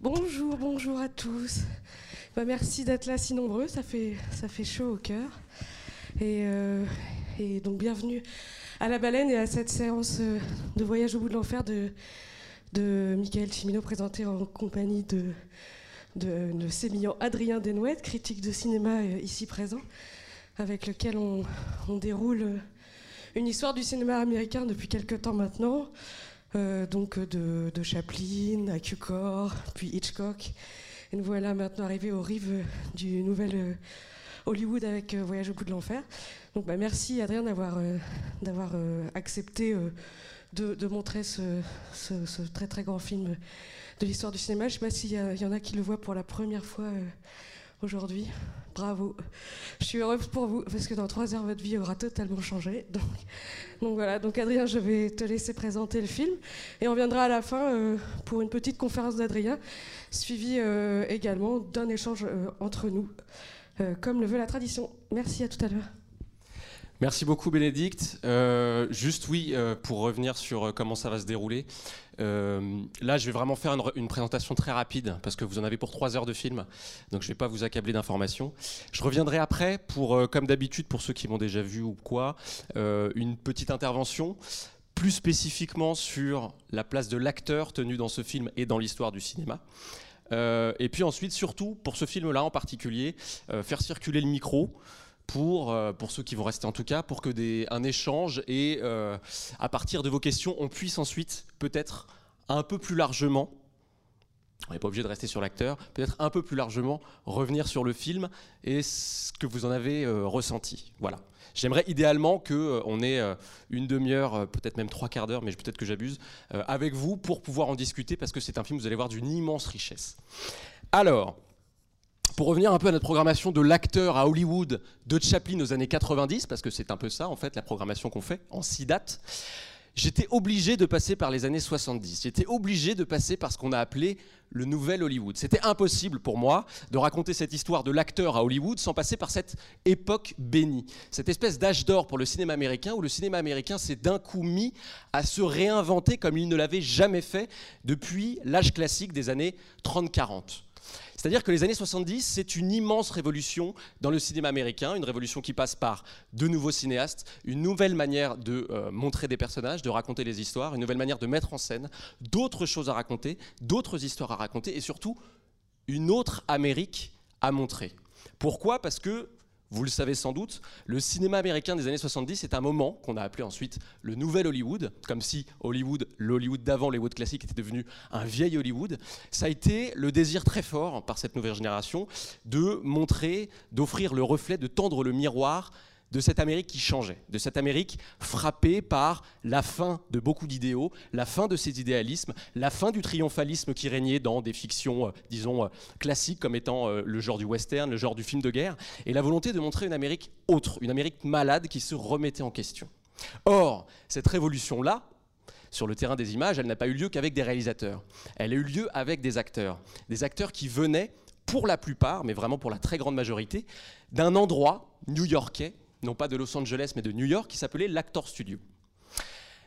Bonjour, bonjour à tous. Bah, merci d'être là si nombreux, ça fait, ça fait chaud au cœur. Et, euh, donc bienvenue à la baleine et à cette séance euh, de voyage au bout de l'enfer de, Michael Cimino présentée en compagnie de, de, de Adrien Denouette, critique de cinéma euh, ici présent, avec lequel on, on déroule une histoire du cinéma américain depuis quelque temps maintenant. Euh, donc de, de Chaplin à Cukor, puis Hitchcock. Et nous voilà maintenant arrivés aux rives du nouvel euh, Hollywood avec euh, Voyage au bout de l'enfer. Donc bah, merci Adrien d'avoir euh, d'avoir euh, accepté euh, de, montrer ce, très très grand film de l'histoire du cinéma. Je ne sais pas s'il y, y en a qui le voient pour la première fois euh, aujourd'hui. Bravo. Je suis heureuse pour vous parce que dans trois heures votre vie aura totalement changé. Donc, voilà, donc Adrien, je vais te laisser présenter le film et on viendra à la fin euh, pour une petite conférence d'Adrien, suivie euh, également d'un échange euh, entre nous, comme le veut la tradition. Merci, à tout à l'heure. Merci beaucoup Bénédicte. Juste oui, pour revenir sur comment ça va se dérouler. Euh, là, je vais vraiment faire une, présentation très rapide parce que vous en avez pour trois heures de film, donc je ne vais pas vous accabler d'informations. Je reviendrai après pour, euh, comme d'habitude, pour ceux qui m'ont déjà vu ou quoi, euh, une petite intervention plus spécifiquement sur la place de l'acteur tenu dans ce film et dans l'histoire du cinéma. Et puis ensuite, surtout pour ce film-là en particulier, faire circuler le micro pour, euh, pour ceux qui vont rester en tout cas, pour que des, un échange et euh, à partir de vos questions, on puisse ensuite peut-être un peu plus largement, on n'est pas obligé de rester sur l'acteur, peut-être un peu plus largement revenir sur le film et ce que vous en avez euh, ressenti. Voilà. J'aimerais idéalement qu'on ait une demi-heure, peut-être même trois quarts d'heure, mais peut-être que j'abuse, avec vous pour pouvoir en discuter parce que c'est un film, vous allez voir, d'une immense richesse. Alors, pour revenir un peu à notre programmation de l'acteur à Hollywood de Chaplin aux années 90, parce que c'est un peu ça en fait la programmation qu'on fait en six dates, j'étais obligé de passer par les années 70. J'étais obligé de passer par ce qu'on a appelé le nouvel Hollywood. C'était impossible pour moi de raconter cette histoire de l'acteur à Hollywood sans passer par cette époque bénie, cette espèce d'âge d'or pour le cinéma américain où le cinéma américain s'est d'un coup mis à se réinventer comme il ne l'avait jamais fait depuis l'âge classique des années 30-40. C'est-à-dire que les années 70, c'est une immense révolution dans le cinéma américain, une révolution qui passe par de nouveaux cinéastes, une nouvelle manière de euh, montrer des personnages, de raconter les histoires, une nouvelle manière de mettre en scène, d'autres choses à raconter, d'autres histoires à raconter, et surtout une autre Amérique à montrer. Pourquoi? Parce que, vous le savez sans doute, le cinéma américain des années 70 est un moment qu'on a appelé ensuite le nouvel Hollywood, comme si Hollywood, l'Hollywood d'avant, l'Hollywood classique, était devenu un vieil Hollywood. Ça a été le désir très fort par cette nouvelle génération de montrer, d'offrir le reflet, de tendre le miroir de cette Amérique qui changeait, de cette Amérique frappée par la fin de beaucoup d'idéaux, la fin de ses idéalismes, la fin du triomphalisme qui régnait dans des fictions, euh, disons, euh, classiques comme étant euh, le genre du western, le genre du film de guerre, et la volonté de montrer une Amérique autre, une Amérique malade qui se remettait en question. Or, cette révolution-là, sur le terrain des images, elle n'a pas eu lieu qu'avec des réalisateurs. Elle a eu lieu avec des acteurs. Des acteurs qui venaient, pour la plupart, mais vraiment pour la très grande majorité, d'un endroit new-yorkais, non pas de Los Angeles, mais de New York, qui s'appelait l'Actor Studio.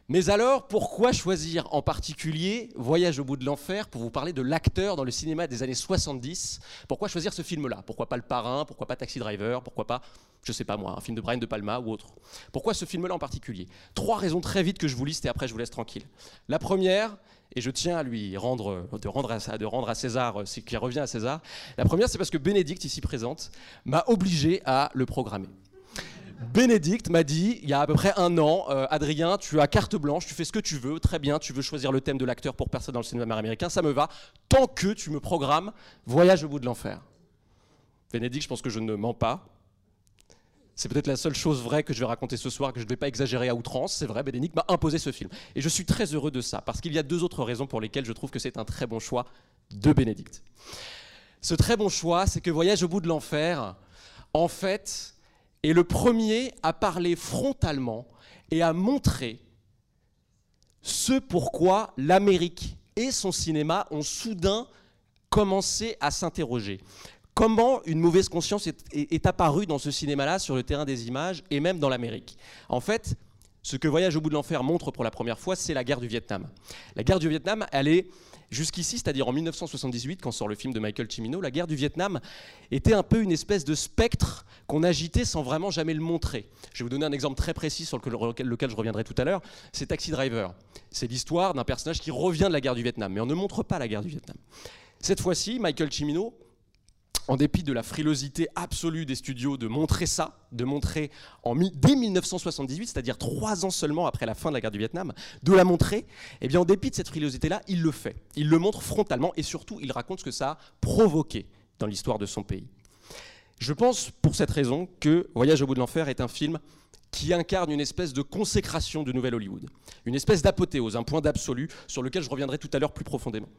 Mais alors, pourquoi choisir en particulier Voyage au bout de l'enfer pour vous parler de l'acteur dans le cinéma des années 70 Pourquoi choisir ce film-là? Pourquoi pas Le Parrain? Pourquoi pas Taxi Driver? Pourquoi pas, je sais pas moi, un film de Brian De Palma ou autre? Pourquoi ce film-là en particulier? Trois raisons très vite que je vous liste et après je vous laisse tranquille. La première, et je tiens à lui rendre, de rendre à, de rendre à César ce qui revient à César, la première c'est parce que Bénédicte, ici présente, m'a obligé à le programmer. Bénédicte m'a dit, il y a à peu près un an, euh, Adrien, tu as carte blanche, tu fais ce que tu veux, très bien, tu veux choisir le thème de l'acteur pour percer dans le cinéma américain, ça me va, tant que tu me programmes Voyage au bout de l'enfer. Bénédicte, je pense que je ne mens pas. C'est peut-être la seule chose vraie que je vais raconter ce soir, que je ne vais pas exagérer à outrance. C'est vrai, Bénédicte m'a imposé ce film. Et je suis très heureux de ça, parce qu'il y a deux autres raisons pour lesquelles je trouve que c'est un très bon choix de Bénédicte. Ce très bon choix, c'est que Voyage au bout de l'enfer, en fait, est le premier à parler frontalement et à montrer ce pourquoi l'Amérique et son cinéma ont soudain commencé à s'interroger. Comment une mauvaise conscience est, est- est apparue dans ce cinéma-là, sur le terrain des images et même dans l'Amérique? En fait, ce que Voyage au bout de l'enfer montre pour la première fois, c'est la guerre du Vietnam. La guerre du Vietnam, elle est Jusqu'ici, c'est-à-dire en 1978, quand sort le film de Michael Cimino, la guerre du Vietnam était un peu une espèce de spectre qu'on agitait sans vraiment jamais le montrer. Je vais vous donner un exemple très précis sur lequel, je reviendrai tout à l'heure. C'est Taxi Driver. C'est l'histoire d'un personnage qui revient de la guerre du Vietnam, mais on ne montre pas la guerre du Vietnam. Cette fois-ci, Michael Cimino en dépit de la frilosité absolue des studios de montrer ça, de montrer en, dès 1978, c'est-à-dire trois ans seulement après la fin de la guerre du Vietnam, de la montrer, eh bien en dépit de cette frilosité-là, il le fait. Il le montre frontalement et surtout, il raconte ce que ça a provoqué dans l'histoire de son pays. Je pense pour cette raison que Voyage au bout de l'enfer est un film qui incarne une espèce de consécration du Nouvel Hollywood, une espèce d'apothéose, un point d'absolu sur lequel je reviendrai tout à l'heure plus profondément.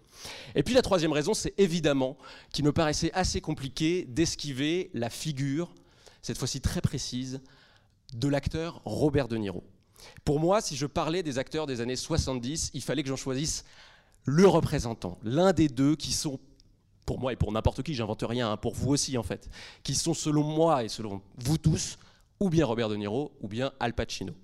Et puis la troisième raison, c'est évidemment qu'il me paraissait assez compliqué d'esquiver la figure, cette fois-ci très précise, de l'acteur Robert De Niro. Pour moi, si je parlais des acteurs des années 70, il fallait que j'en choisisse le représentant, l'un des deux qui sont pour moi et pour n'importe qui, j'invente rien, hein, pour vous aussi en fait, qui sont selon moi et selon vous tous ou bien Robert De Niro, ou bien Al Pacino.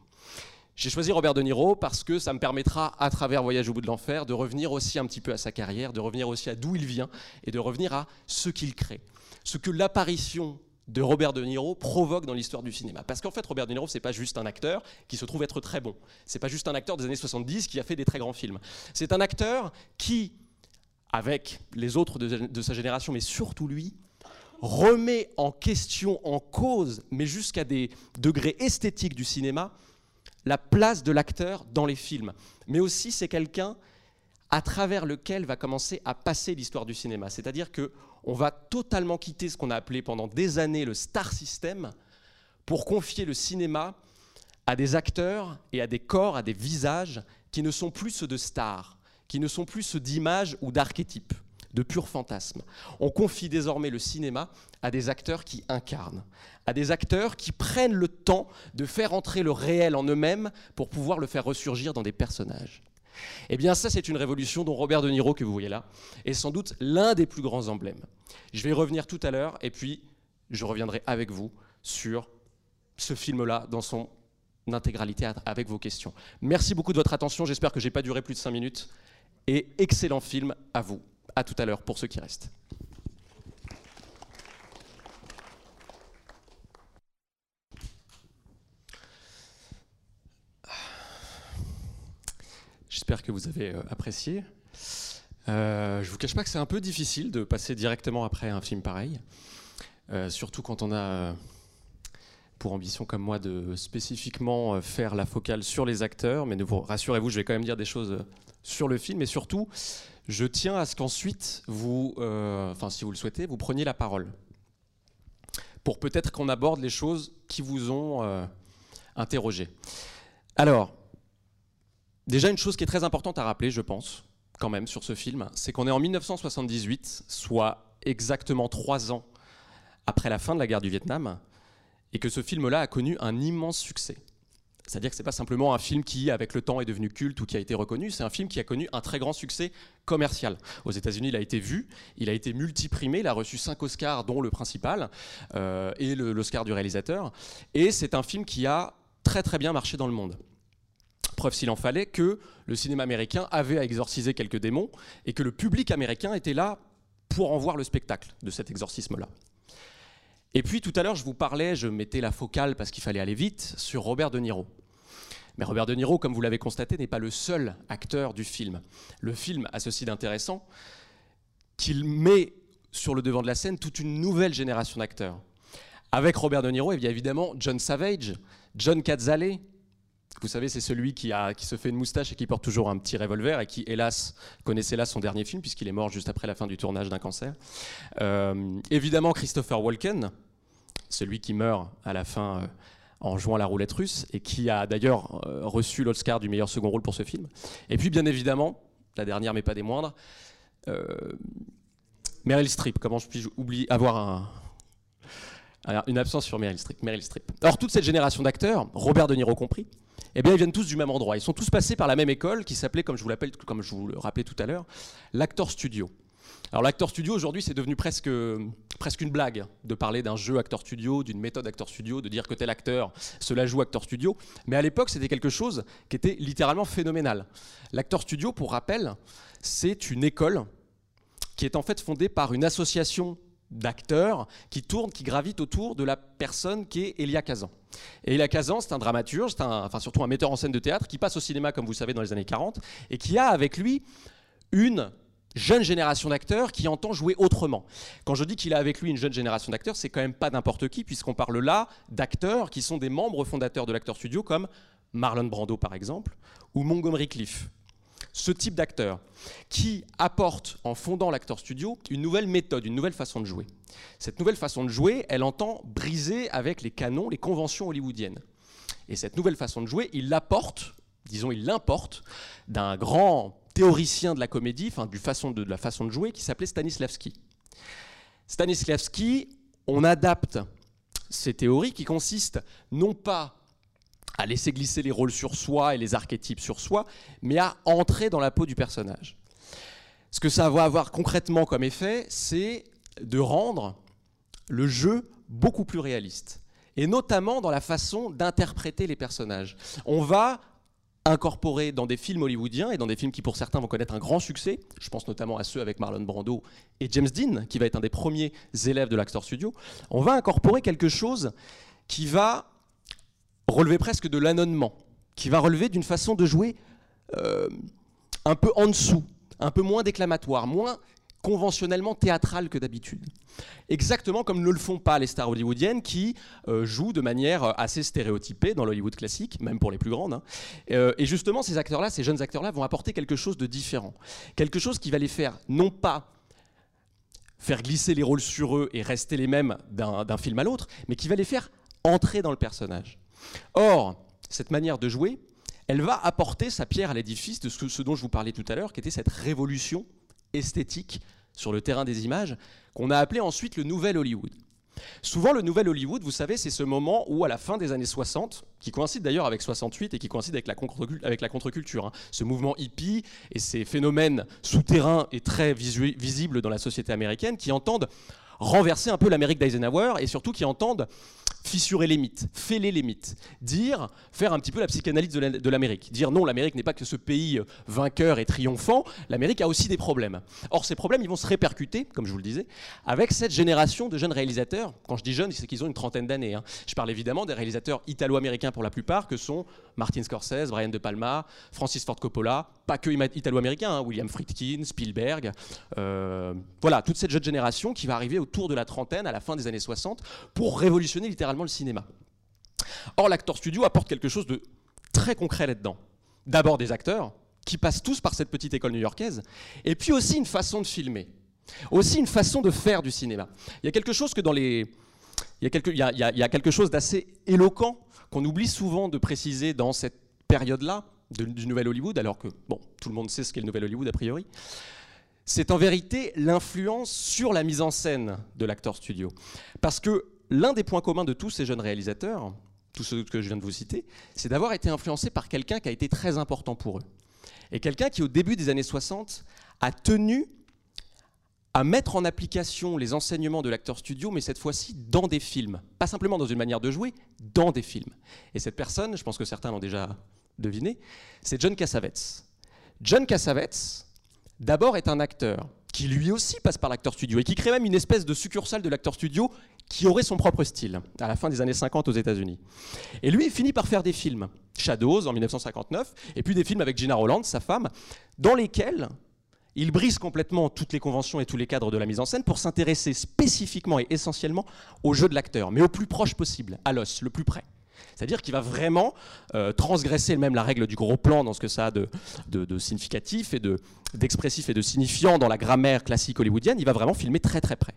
J'ai choisi Robert De Niro parce que ça me permettra, à travers Voyage au bout de l'enfer, de revenir aussi un petit peu à sa carrière, de revenir aussi à d'où il vient, et de revenir à ce qu'il crée. Ce que l'apparition de Robert De Niro provoque dans l'histoire du cinéma. Parce qu'en fait, Robert De Niro, c'est pas juste un acteur qui se trouve être très bon. C'est pas juste un acteur des années 70 qui a fait des très grands films. C'est un acteur qui, avec les autres de, de sa génération, mais surtout lui, remet en question, en cause, mais jusqu'à des degrés esthétiques du cinéma, la place de l'acteur dans les films. Mais aussi, c'est quelqu'un à travers lequel va commencer à passer l'histoire du cinéma. C'est-à-dire que on va totalement quitter ce qu'on a appelé pendant des années le star system pour confier le cinéma à des acteurs et à des corps, à des visages qui ne sont plus ceux de stars, qui ne sont plus ceux d'images ou d'archétypes de purs fantasmes. On confie désormais le cinéma à des acteurs qui incarnent, à des acteurs qui prennent le temps de faire entrer le réel en eux-mêmes pour pouvoir le faire ressurgir dans des personnages. Eh bien ça, c'est une révolution dont Robert De Niro, que vous voyez là, est sans doute l'un des plus grands emblèmes. Je vais y revenir tout à l'heure, et puis je reviendrai avec vous sur ce film-là dans son intégralité avec vos questions. Merci beaucoup de votre attention, j'espère que je n'ai pas duré plus de 5 minutes, et excellent film à vous. À tout à l'heure pour ceux qui restent. J'espère que vous avez euh, apprécié. Euh, je vous cache pas que c'est un peu difficile de passer directement après un film pareil, euh, surtout quand on a euh, pour ambition comme moi de spécifiquement faire la focale sur les acteurs, mais rassurez-vous, je vais quand même dire des choses sur le film, et surtout, je tiens à ce qu'ensuite, vous, euh, enfin si vous le souhaitez, vous preniez la parole. Pour peut-être qu'on aborde les choses qui vous ont euh, interrogé. Alors, déjà une chose qui est très importante à rappeler, je pense, quand même, sur ce film, c'est qu'on est en 1978, soit exactement trois ans après la fin de la guerre du Vietnam, et que ce film-là a connu un immense succès. C'est-à-dire que ce n'est pas simplement un film qui, avec le temps, est devenu culte ou qui a été reconnu, c'est un film qui a connu un très grand succès commercial. Aux États-Unis, il a été vu, il a été multiprimé, il a reçu cinq Oscars, dont le principal, euh, et l'Oscar du réalisateur. Et c'est un film qui a très très bien marché dans le monde. Preuve s'il en fallait que le cinéma américain avait à exorciser quelques démons et que le public américain était là pour en voir le spectacle de cet exorcisme-là. Et puis tout à l'heure, je vous parlais, je mettais la focale parce qu'il fallait aller vite, sur Robert De Niro. Mais Robert De Niro, comme vous l'avez constaté, n'est pas le seul acteur du film. Le film a ceci d'intéressant qu'il met sur le devant de la scène toute une nouvelle génération d'acteurs. Avec Robert De Niro, il y a évidemment John Savage, John Cazale. Vous savez, c'est celui qui, se fait une moustache et qui porte toujours un petit revolver et qui, hélas, connaissait là son dernier film puisqu'il est mort juste après la fin du tournage d'un cancer. Euh, évidemment, Christopher Walken, celui qui meurt à la fin euh, en jouant la roulette russe et qui a d'ailleurs euh, reçu l'Oscar du meilleur second rôle pour ce film. Et puis bien évidemment, la dernière mais pas des moindres, Meryl Streep. Comment je puis oublier avoir un, une absence sur Meryl Streep, Meryl Streep. Alors toute cette génération d'acteurs, Robert De Niro compris, eh bien ils viennent tous du même endroit. Ils sont tous passés par la même école qui s'appelait, comme je vous l'appelle, comme je vous le rappelais tout à l'Actor Studio. Alors l'acteur studio aujourd'hui c'est devenu presque, presque une blague de parler d'un jeu acteur studio, d'une méthode acteur studio, de dire que tel acteur cela joue acteur studio. Mais à l'époque c'était quelque chose qui était littéralement phénoménal. L'acteur studio, pour rappel, c'est une école qui est en fait fondée par une association d'acteurs qui tournent, qui gravitent autour de la personne qui est Elia Kazan. Et Elia Kazan, c'est un dramaturge, c'est enfin surtout un metteur en scène de théâtre qui passe au cinéma, comme vous savez, dans les années 40, et qui a avec lui une jeune génération d'acteurs qui entend jouer autrement. Quand je dis qu'il a avec lui une jeune génération d'acteurs, c'est quand même pas n'importe qui, puisqu'on parle là d'acteurs qui sont des membres fondateurs de l'acteur studio, comme Marlon Brando par exemple, ou Montgomery Cliff. Ce type d'acteur qui apporte, en fondant l'acteur studio, une nouvelle méthode, une nouvelle façon de jouer. Cette nouvelle façon de jouer, elle entend briser avec les canons, les conventions hollywoodiennes. Et cette nouvelle façon de jouer, il l'apporte, disons, il l'importe d'un grand théoricien de la comédie, enfin façon de, la façon de jouer, qui s'appelait Stanislavski. Stanislavski, on adapte ces théories qui consistent non pas à laisser glisser les rôles sur soi et les archétypes sur soi, mais à entrer dans la peau du personnage. Ce que ça va avoir concrètement comme effet, c'est de rendre le jeu beaucoup plus réaliste, et notamment dans la façon d'interpréter les personnages. On va incorporé dans des films hollywoodiens et dans des films qui pour certains vont connaître un grand succès. Je pense notamment à ceux avec Marlon Brando et James Dean, qui va être un des premiers élèves de l'Actor Studio. On va incorporer quelque chose qui va relever presque de l'anonnement, qui va relever d'une façon de jouer euh, un peu en dessous, un peu moins déclamatoire, moins conventionnellement théâtral que d'habitude. Exactement comme ne le font pas les stars hollywoodiennes qui euh, jouent de manière euh, assez stéréotypée dans l'Hollywood classique, même pour les plus grandes. Hein. Et justement, ces acteurs-là, ces jeunes acteurs-là, vont apporter quelque chose de différent. Quelque chose qui va les faire, non pas faire glisser les rôles sur eux et rester les mêmes d'un film à l'autre, mais qui va les faire entrer dans le personnage. Or, cette manière de jouer, elle va apporter sa pierre à l'édifice de ce, dont je vous parlais tout à l'heure, qui était cette révolution esthétique sur le terrain des images, qu'on a appelé ensuite le Nouvel Hollywood. Souvent, le Nouvel Hollywood, vous savez, c'est ce moment où, à la fin des années 60, qui coïncide d'ailleurs avec 68 et qui coïncide avec la, contre-culture, hein, ce mouvement hippie et ces phénomènes souterrains et très visibles dans la société américaine qui entendent renverser un peu l'Amérique d'Eisenhower et surtout qui entendent fissurer les mythes, fêler les mythes, dire, faire un petit peu la psychanalyse de l'Amérique, dire non, l'Amérique n'est pas que ce pays euh, vainqueur et triomphant, l'Amérique a aussi des problèmes. Or, ces problèmes, ils vont se répercuter, comme je vous le disais, avec cette génération de jeunes réalisateurs. Quand je dis jeunes, c'est qu'ils ont une trentaine d'années. Hein. Je parle évidemment des réalisateurs italo-américains pour la plupart, que sont Martin Scorsese, Brian De Palma, Francis Ford Coppola, pas que italo-américains, hein, William Friedkin, Spielberg. Euh, voilà, toute cette jeune génération qui va arriver autour de la trentaine, à la fin des années 60, pour révolutionner littéralement le cinéma. Or, l'acteur studio apporte quelque chose de très concret là-dedans. D'abord des acteurs, qui passent tous par cette petite école new-yorkaise, et puis aussi une façon de filmer, aussi une façon de faire du cinéma. Il y a quelque chose que dans les... Il y a quelque, il y a, quelque chose d'assez éloquent qu'on oublie souvent de préciser dans cette période-là du Nouvel Hollywood, alors que bon, tout le monde sait ce qu'est le Nouvel Hollywood a priori. C'est en vérité l'influence sur la mise en scène de l'acteur studio. Parce que l'un des points communs de tous ces jeunes réalisateurs, tous ceux que je viens de vous citer, c'est d'avoir été influencés par quelqu'un qui a été très important pour eux. Et quelqu'un qui, au début des années 60, a tenu à mettre en application les enseignements de l'acteur studio, mais cette fois-ci dans des films. Pas simplement dans une manière de jouer, dans des films. Et cette personne, je pense que certains l'ont déjà deviné, c'est John Cassavetes. John Cassavetes, d'abord, est un acteur qui lui aussi passe par l'acteur studio et qui crée même une espèce de succursale de l'acteur studio qui aurait son propre style à la fin des années 50 aux États-Unis. Et lui, il finit par faire des films, Shadows en 1959, et puis des films avec Gina Roland, sa femme, dans lesquels il brise complètement toutes les conventions et tous les cadres de la mise en scène pour s'intéresser spécifiquement et essentiellement au jeu de l'acteur, mais au plus proche possible, à l'os, le plus près. C'est-à-dire qu'il va vraiment euh, transgresser même la règle du gros plan dans ce que ça a de, significatif et d'expressif et de signifiant dans la grammaire classique hollywoodienne. Il va vraiment filmer très très près.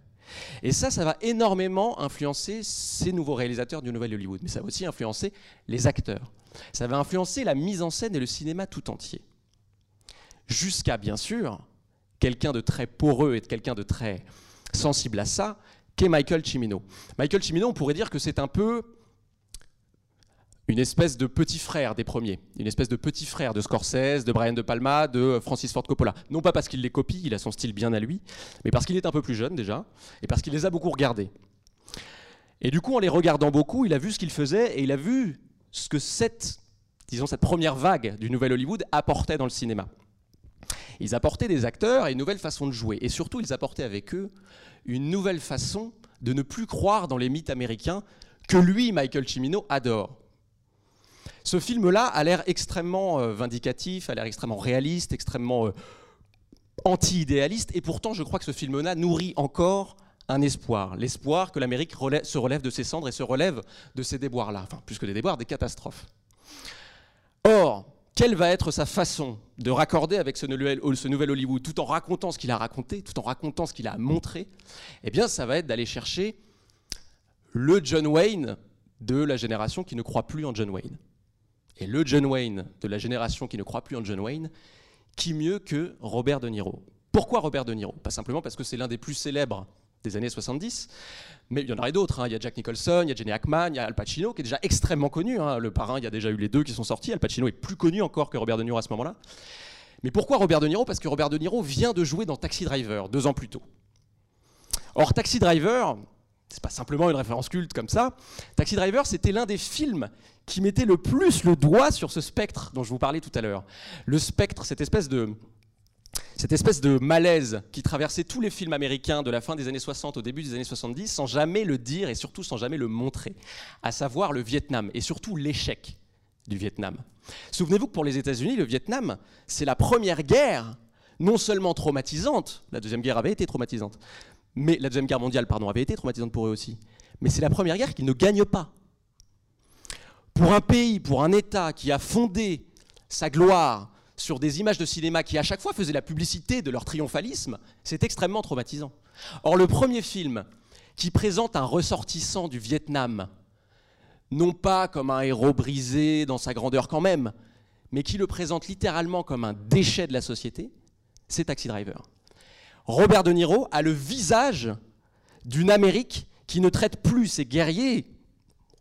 Et ça, ça va énormément influencer ces nouveaux réalisateurs du Nouvel Hollywood, mais ça va aussi influencer les acteurs. Ça va influencer la mise en scène et le cinéma tout entier. Jusqu'à, bien sûr, quelqu'un de très poreux et quelqu'un de très sensible à ça, qu'est Michael Cimino. Michael Cimino, on pourrait dire que c'est un peu une espèce de petit frère des premiers, une espèce de petit frère de Scorsese, de Brian De Palma, de Francis Ford Coppola. Non pas parce qu'il les copie, il a son style bien à lui, mais parce qu'il est un peu plus jeune déjà, et parce qu'il les a beaucoup regardés. Et du coup, en les regardant beaucoup, il a vu ce qu'ils faisaient, et il a vu ce que cette, disons, cette première vague du nouvel Hollywood apportait dans le cinéma. Ils apportaient des acteurs et une nouvelle façon de jouer, et surtout, ils apportaient avec eux une nouvelle façon de ne plus croire dans les mythes américains que lui, Michael Cimino, adore. Ce film-là a l'air extrêmement euh, vindicatif, a l'air extrêmement réaliste, extrêmement euh, anti-idéaliste, et pourtant je crois que ce film-là nourrit encore un espoir, l'espoir que l'Amérique se relève de ses cendres et se relève de ses déboires-là, enfin plus que des déboires, des catastrophes. Or, quelle va être sa façon de raccorder avec ce nouvel, ce nouvel Hollywood, tout en racontant ce qu'il a raconté, tout en racontant ce qu'il a montré Eh bien, ça va être d'aller chercher le John Wayne de la génération qui ne croit plus en John Wayne. Et le John Wayne de la génération qui ne croit plus en John Wayne, qui mieux que Robert De Niro Pourquoi Robert De Niro? Pas simplement parce que c'est l'un des plus célèbres des années 70, mais il y en aurait d'autres. Hein. Il y a Jack Nicholson, il y a Jenny Hackman, il y a Al Pacino, qui est déjà extrêmement connu. Hein. Le parrain, il y a déjà eu les deux qui sont sortis. Al Pacino est plus connu encore que Robert De Niro à ce moment-là. Mais pourquoi Robert De Niro? Parce que Robert De Niro vient de jouer dans Taxi Driver, deux ans plus tôt. Or, Taxi Driver, c'est pas simplement une référence culte comme ça. Taxi Driver, c'était l'un des films qui mettait le plus le doigt sur ce spectre dont je vous parlais tout à l'heure. Le spectre, cette espèce de cette espèce de malaise qui traversait tous les films américains de la fin des années 60 au début des années 70 sans jamais le dire et surtout sans jamais le montrer, à savoir le Vietnam et surtout l'échec du Vietnam. Souvenez-vous que pour les États-Unis, le Vietnam, c'est la première guerre non seulement traumatisante, la deuxième guerre avait été traumatisante, mais la deuxième guerre mondiale, pardon, avait été traumatisante pour eux aussi. Mais c'est la première guerre qu'ils ne gagnent pas. Pour un pays, pour un État qui a fondé sa gloire sur des images de cinéma qui à chaque fois faisaient la publicité de leur triomphalisme, c'est extrêmement traumatisant. Or, le premier film qui présente un ressortissant du Vietnam, non pas comme un héros brisé dans sa grandeur quand même, mais qui le présente littéralement comme un déchet de la société, c'est Taxi Driver. Robert De Niro a le visage d'une Amérique qui ne traite plus ses guerriers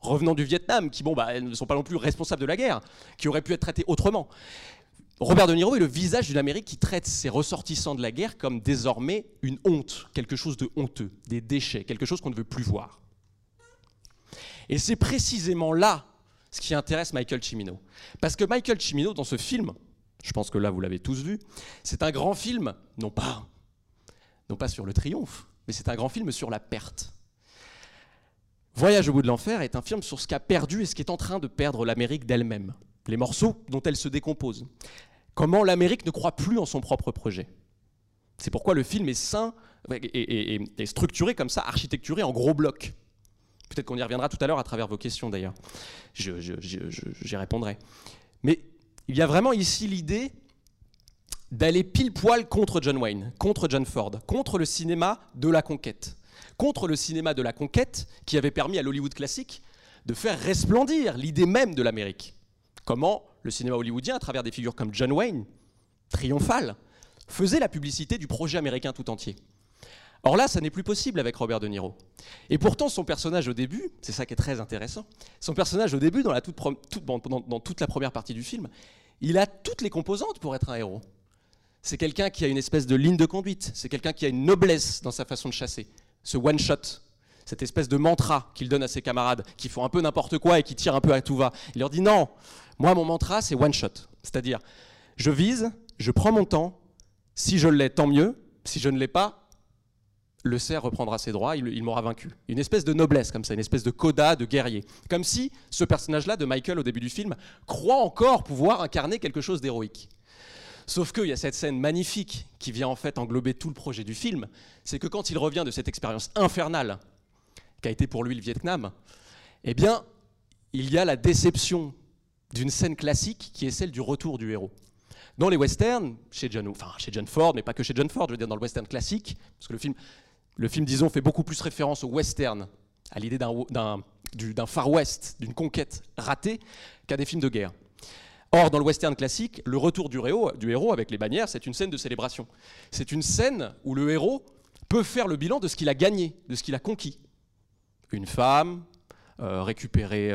revenant du Vietnam, qui bon, bah, ne sont pas non plus responsables de la guerre, qui auraient pu être traités autrement. Robert De Niro est le visage d'une Amérique qui traite ses ressortissants de la guerre comme désormais une honte, quelque chose de honteux, des déchets, quelque chose qu'on ne veut plus voir. Et c'est précisément là ce qui intéresse Michael Cimino. Parce que Michael Cimino, dans ce film, je pense que là vous l'avez tous vu, c'est un grand film, non pas non pas sur le triomphe, mais c'est un grand film sur la perte. Voyage au bout de l'enfer est un film sur ce qu'a perdu et ce qui est en train de perdre l'Amérique d'elle-même, les morceaux dont elle se décompose. Comment l'Amérique ne croit plus en son propre projet. C'est pourquoi le film est sain et, structuré comme ça, architecturé en gros blocs. Peut-être qu'on y reviendra tout à l'heure à travers vos questions d'ailleurs. J'y répondrai. Mais il y a vraiment ici l'idée d'aller pile poil contre John Wayne, contre John Ford, contre le cinéma de la conquête, contre le cinéma de la conquête qui avait permis à l'Hollywood classique de faire resplendir l'idée même de l'Amérique. Comment le cinéma hollywoodien, à travers des figures comme John Wayne, triomphal, faisait la publicité du projet américain tout entier. Or là, ça n'est plus possible avec Robert De Niro. Et pourtant, son personnage au début, c'est ça qui est très intéressant, son personnage au début, dans, dans toute la première partie du film, il a toutes les composantes pour être un héros. C'est quelqu'un qui a une espèce de ligne de conduite, c'est quelqu'un qui a une noblesse dans sa façon de chasser. Ce one-shot, cette espèce de mantra qu'il donne à ses camarades, qui font un peu n'importe quoi et qui tirent un peu à tout va. Il leur dit non, moi mon mantra c'est one-shot. C'est-à-dire, je vise, je prends mon temps, si je l'ai, tant mieux, si je ne l'ai pas, le cerf reprendra ses droits, il, m'aura vaincu. Une espèce de noblesse comme ça, une espèce de coda de guerrier. Comme si ce personnage-là de Michael au début du film croit encore pouvoir incarner quelque chose d'héroïque. Sauf qu'il y a cette scène magnifique qui vient en fait englober tout le projet du film, c'est que quand il revient de cette expérience infernale qu'a été pour lui le Vietnam, eh bien, il y a la déception d'une scène classique qui est celle du retour du héros. Dans les westerns, chez John, enfin, Ford, mais pas que chez John Ford, je veux dire dans le western classique, parce que le film, le film disons, fait beaucoup plus référence au western, à l'idée d'un Far West, d'une conquête ratée, qu'à des films de guerre. Or, dans le western classique, le retour du héros, avec les bannières, c'est une scène de célébration. C'est une scène où le héros peut faire le bilan de ce qu'il a gagné, de ce qu'il a conquis. Une femme, récupérer,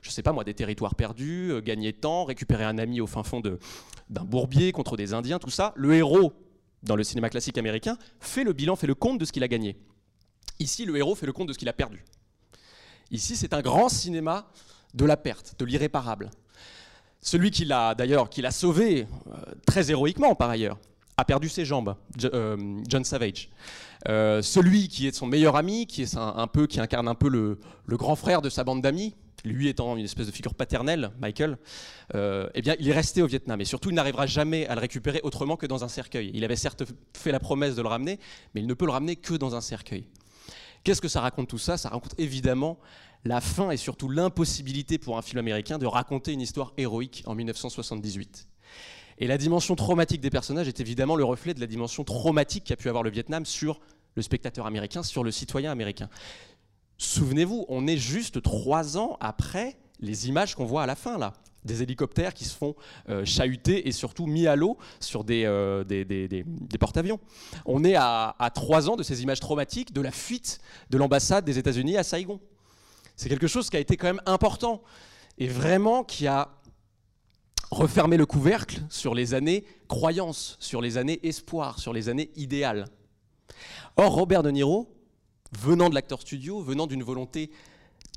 je sais pas moi, des territoires perdus, gagner temps, récupérer un ami au fin fond d'un bourbier contre des Indiens, tout ça. Le héros, dans le cinéma classique américain, fait le bilan, fait le compte de ce qu'il a gagné. Ici, le héros fait le compte de ce qu'il a perdu. Ici, c'est un grand cinéma de la perte, de l'irréparable. Celui qui l'a d'ailleurs, qui l'a sauvé euh, très héroïquement par ailleurs, a perdu ses jambes, euh, John Savage. Euh, celui qui est son meilleur ami, qui est un, peu, qui incarne un peu le, grand frère de sa bande d'amis, lui étant une espèce de figure paternelle, Michael, eh bien, il est resté au Vietnam et surtout, il n'arrivera jamais à le récupérer autrement que dans un cercueil. Il avait certes fait la promesse de le ramener, mais il ne peut le ramener que dans un cercueil. Qu'est-ce que ça raconte tout ça? Ça raconte évidemment la fin et surtout l'impossibilité pour un film américain de raconter une histoire héroïque en 1978. Et la dimension traumatique des personnages est évidemment le reflet de la dimension traumatique qu'a pu avoir le Vietnam sur le spectateur américain, sur le citoyen américain. Souvenez-vous, on est juste trois ans après les images qu'on voit à la fin là des hélicoptères qui se font euh, chahuter et surtout mis à l'eau sur des, euh, porte-avions. On est à, à, trois ans de ces images traumatiques de la fuite de l'ambassade des États-Unis à Saigon. C'est quelque chose qui a été quand même important et vraiment qui a refermé le couvercle sur les années croyance, sur les années espoir, sur les années idéales. Or, Robert De Niro, venant de l'acteur studio, venant d'une volonté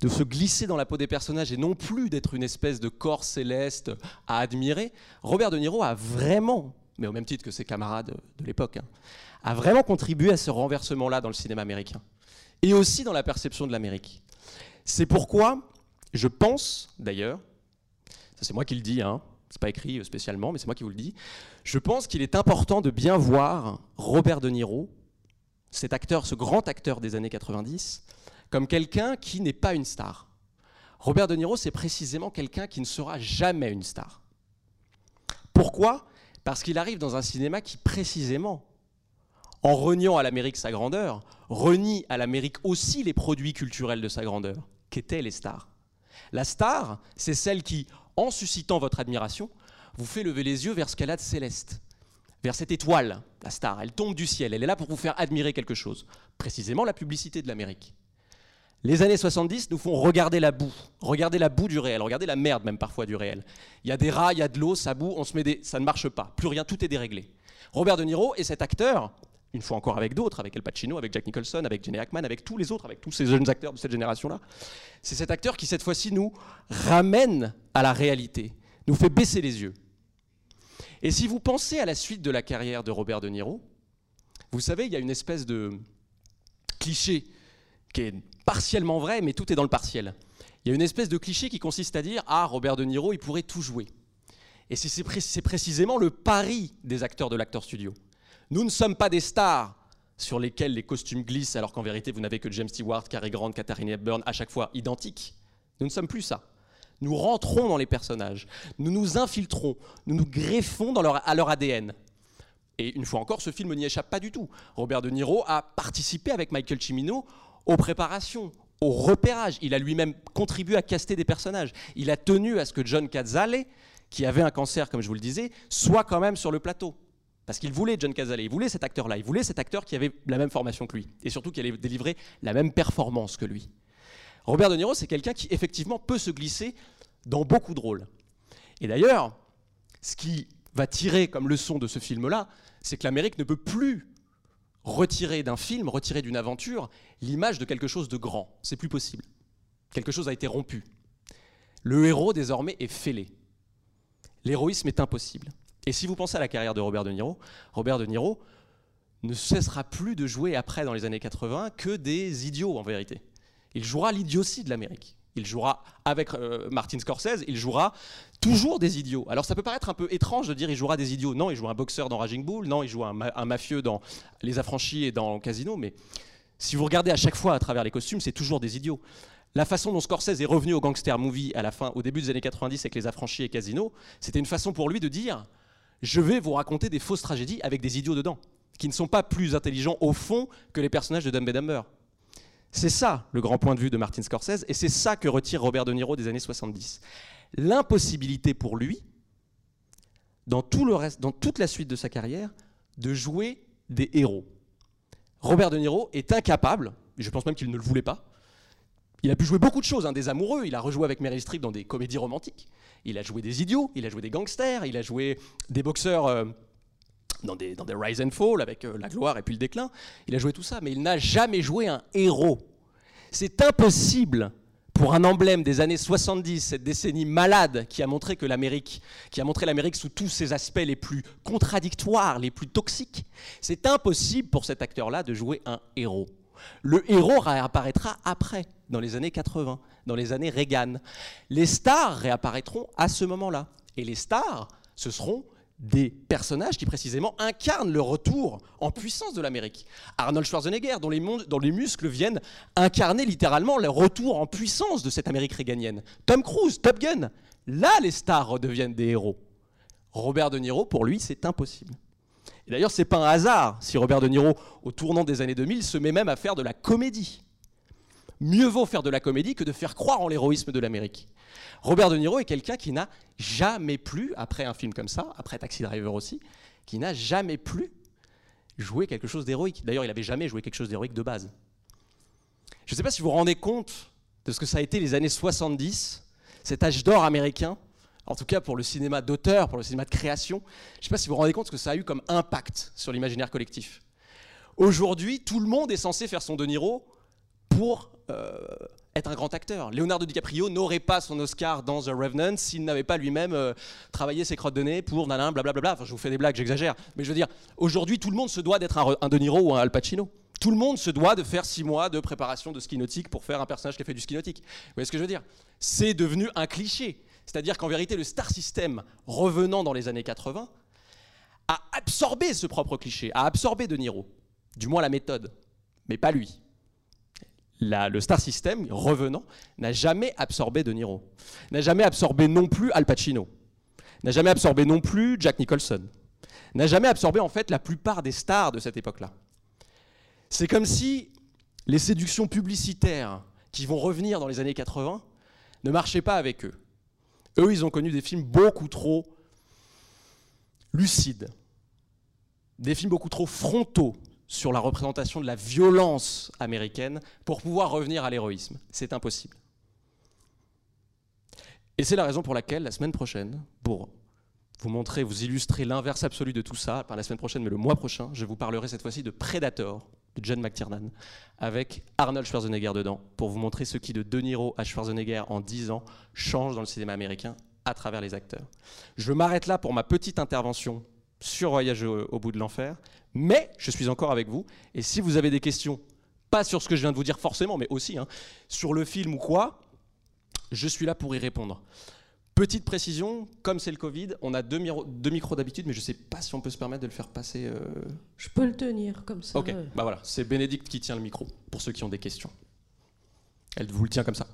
de se glisser dans la peau des personnages et non plus d'être une espèce de corps céleste à admirer, Robert De Niro a vraiment, mais au même titre que ses camarades de l'époque, hein, a vraiment contribué à ce renversement-là dans le cinéma américain et aussi dans la perception de l'Amérique. C'est pourquoi je pense, d'ailleurs, ça c'est moi qui le dis, hein, c'est pas écrit spécialement, mais c'est moi qui vous le dis, je pense qu'il est important de bien voir Robert De Niro, cet acteur, ce grand acteur des années 90, comme quelqu'un qui n'est pas une star. Robert De Niro, c'est précisément quelqu'un qui ne sera jamais une star. Pourquoi? Parce qu'il arrive dans un cinéma qui, précisément, en reniant à l'Amérique sa grandeur, renie à l'Amérique aussi les produits culturels de sa grandeur, qu'étaient les stars. La star, c'est celle qui, en suscitant votre admiration, vous fait lever les yeux vers ce qu'elle a de céleste, vers cette étoile, la star. Elle tombe du ciel, elle est là pour vous faire admirer quelque chose, précisément la publicité de l'Amérique. Les années 70 nous font regarder la boue, regarder la boue du réel, regarder la merde même parfois du réel. Il y a des rats, il y a de l'eau, ça boue, on se met des... ça ne marche pas, plus rien, tout est déréglé. Robert De Niro est cet acteur une fois encore avec d'autres, avec El Pacino, avec Jack Nicholson, avec Jenny Hackman, avec tous les autres, avec tous ces jeunes acteurs de cette génération-là. C'est cet acteur qui, cette fois-ci, nous ramène à la réalité, nous fait baisser les yeux. Et si vous pensez à la suite de la carrière de Robert De Niro, vous savez, il y a une espèce de cliché qui est partiellement vrai, mais tout est dans le partiel. Il y a une espèce de cliché qui consiste à dire Ah, Robert De Niro, il pourrait tout jouer. Et c'est précisément le pari des acteurs de l'acteur studio. Nous ne sommes pas des stars sur lesquelles les costumes glissent, alors qu'en vérité, vous n'avez que James Stewart, Cary Grant, Katharine Hepburn, à chaque fois identiques. Nous ne sommes plus ça. Nous rentrons dans les personnages, nous nous infiltrons, nous nous greffons à leur ADN. Et une fois encore, ce film n'y échappe pas du tout. Robert De Niro a participé avec Michael Cimino aux préparations, au repérage. Il a lui-même contribué à caster des personnages. Il a tenu à ce que John Cazale, qui avait un cancer, comme je vous le disais, soit quand même sur le plateau. Parce qu'il voulait John Cazale, il voulait cet acteur-là, il voulait cet acteur qui avait la même formation que lui, et surtout qui allait délivrer la même performance que lui. Robert De Niro, c'est quelqu'un qui effectivement peut se glisser dans beaucoup de rôles. Et d'ailleurs, ce qui va tirer comme leçon de ce film-là, c'est que l'Amérique ne peut plus retirer d'un film, retirer d'une aventure, l'image de quelque chose de grand. C'est plus possible. Quelque chose a été rompu. Le héros, désormais, est fêlé. L'héroïsme est impossible. Et si vous pensez à la carrière de Robert De Niro, Robert De Niro ne cessera plus de jouer après, dans les années 80, que des idiots en vérité. Il jouera l'idiotie de l'Amérique. Il jouera avec euh, Martin Scorsese, il jouera toujours des idiots. Alors ça peut paraître un peu étrange de dire il jouera des idiots. Non, il joue un boxeur dans Raging Bull, non, il joue un, un mafieux dans Les Affranchis et dans Casino, mais si vous regardez à chaque fois à travers les costumes, c'est toujours des idiots. La façon dont Scorsese est revenu au gangster movie à la fin, au début des années 90 avec Les Affranchis et Casino, c'était une façon pour lui de dire je vais vous raconter des fausses tragédies avec des idiots dedans, qui ne sont pas plus intelligents au fond que les personnages de Dumb and Dumber. C'est ça le grand point de vue de Martin Scorsese, et c'est ça que retire Robert De Niro des années 70. L'impossibilité pour lui, dans, dans toute la suite de sa carrière, de jouer des héros. Robert De Niro est incapable, je pense même qu'il ne le voulait pas, Il a pu jouer beaucoup de choses, hein, des amoureux, il a rejoué avec Meryl Streep dans des comédies romantiques, il a joué des idiots, il a joué des gangsters, il a joué des boxeurs euh, dans, des, Rise and Fall avec euh, la gloire et puis le déclin, il a joué tout ça, mais il n'a jamais joué un héros. C'est impossible pour un emblème des années 70, cette décennie malade qui a montré que l'Amérique, qui a montré l'Amérique sous tous ses aspects les plus contradictoires, les plus toxiques, c'est impossible pour cet acteur-là de jouer un héros. Le héros réapparaîtra après, dans les années 80, dans les années Reagan. Les stars réapparaîtront à ce moment-là. Et les stars, ce seront des personnages qui précisément incarnent le retour en puissance de l'Amérique. Arnold Schwarzenegger, dont les, muscles viennent incarner littéralement le retour en puissance de cette Amérique réganienne. Tom Cruise, Top Gun, là les stars redeviennent des héros. Robert De Niro, pour lui, c'est impossible. Et d'ailleurs, c'est pas un hasard si Robert De Niro, au tournant des années 2000, se met même à faire de la comédie. Mieux vaut faire de la comédie que de faire croire en l'héroïsme de l'Amérique. Robert De Niro est quelqu'un qui n'a jamais plus, après un film comme ça, après Taxi Driver aussi, qui n'a jamais plus joué quelque chose d'héroïque. D'ailleurs, il n'avait jamais joué quelque chose d'héroïque de base. Je ne sais pas si vous vous rendez compte de ce que ça a été les années 70, cet âge d'or américain, en tout cas pour le cinéma d'auteur, pour le cinéma de création. Je ne sais pas si vous vous rendez compte de ce que ça a eu comme impact sur l'imaginaire collectif. Aujourd'hui, tout le monde est censé faire son De Niro pour euh, être un grand acteur. Leonardo DiCaprio n'aurait pas son Oscar dans The Revenant s'il n'avait pas lui-même euh, travaillé ses crottes de nez pour nanana, blablabla. Enfin, je vous fais des blagues, j'exagère. Mais je veux dire, aujourd'hui, tout le monde se doit d'être un, un, De Niro ou un Al Pacino. Tout le monde se doit de faire six mois de préparation de ski nautique pour faire un personnage qui a fait du ski nautique. Vous voyez ce que je veux dire? C'est devenu un cliché. C'est-à-dire qu'en vérité, le star system, revenant dans les années 80, a absorbé ce propre cliché, a absorbé De Niro. Du moins la méthode, mais pas lui le star system, revenant, n'a jamais absorbé De Niro, n'a jamais absorbé non plus Al Pacino, n'a jamais absorbé non plus Jack Nicholson, n'a jamais absorbé en fait la plupart des stars de cette époque-là. C'est comme si les séductions publicitaires qui vont revenir dans les années 80 ne marchaient pas avec eux. Eux, ils ont connu des films beaucoup trop lucides, des films beaucoup trop frontaux sur la représentation de la violence américaine pour pouvoir revenir à l'héroïsme. C'est impossible. Et c'est la raison pour laquelle, la semaine prochaine, pour vous montrer, vous illustrer l'inverse absolu de tout ça, pas la semaine prochaine, mais le mois prochain, je vous parlerai cette fois-ci de Predator, de John McTiernan, avec Arnold Schwarzenegger dedans, pour vous montrer ce qui de De Niro à Schwarzenegger en 10 ans change dans le cinéma américain à travers les acteurs. Je m'arrête là pour ma petite intervention sur Voyage au, bout de l'enfer, mais je suis encore avec vous. Et si vous avez des questions, pas sur ce que je viens de vous dire forcément, mais aussi hein, sur le film ou quoi, je suis là pour y répondre. Petite précision, comme c'est le Covid, on a deux, micros d'habitude, mais je ne sais pas si on peut se permettre de le faire passer. Euh, je peux le tenir comme ça. Ok, bah voilà, c'est Bénédicte qui tient le micro, pour ceux qui ont des questions. Elle vous le tient comme ça.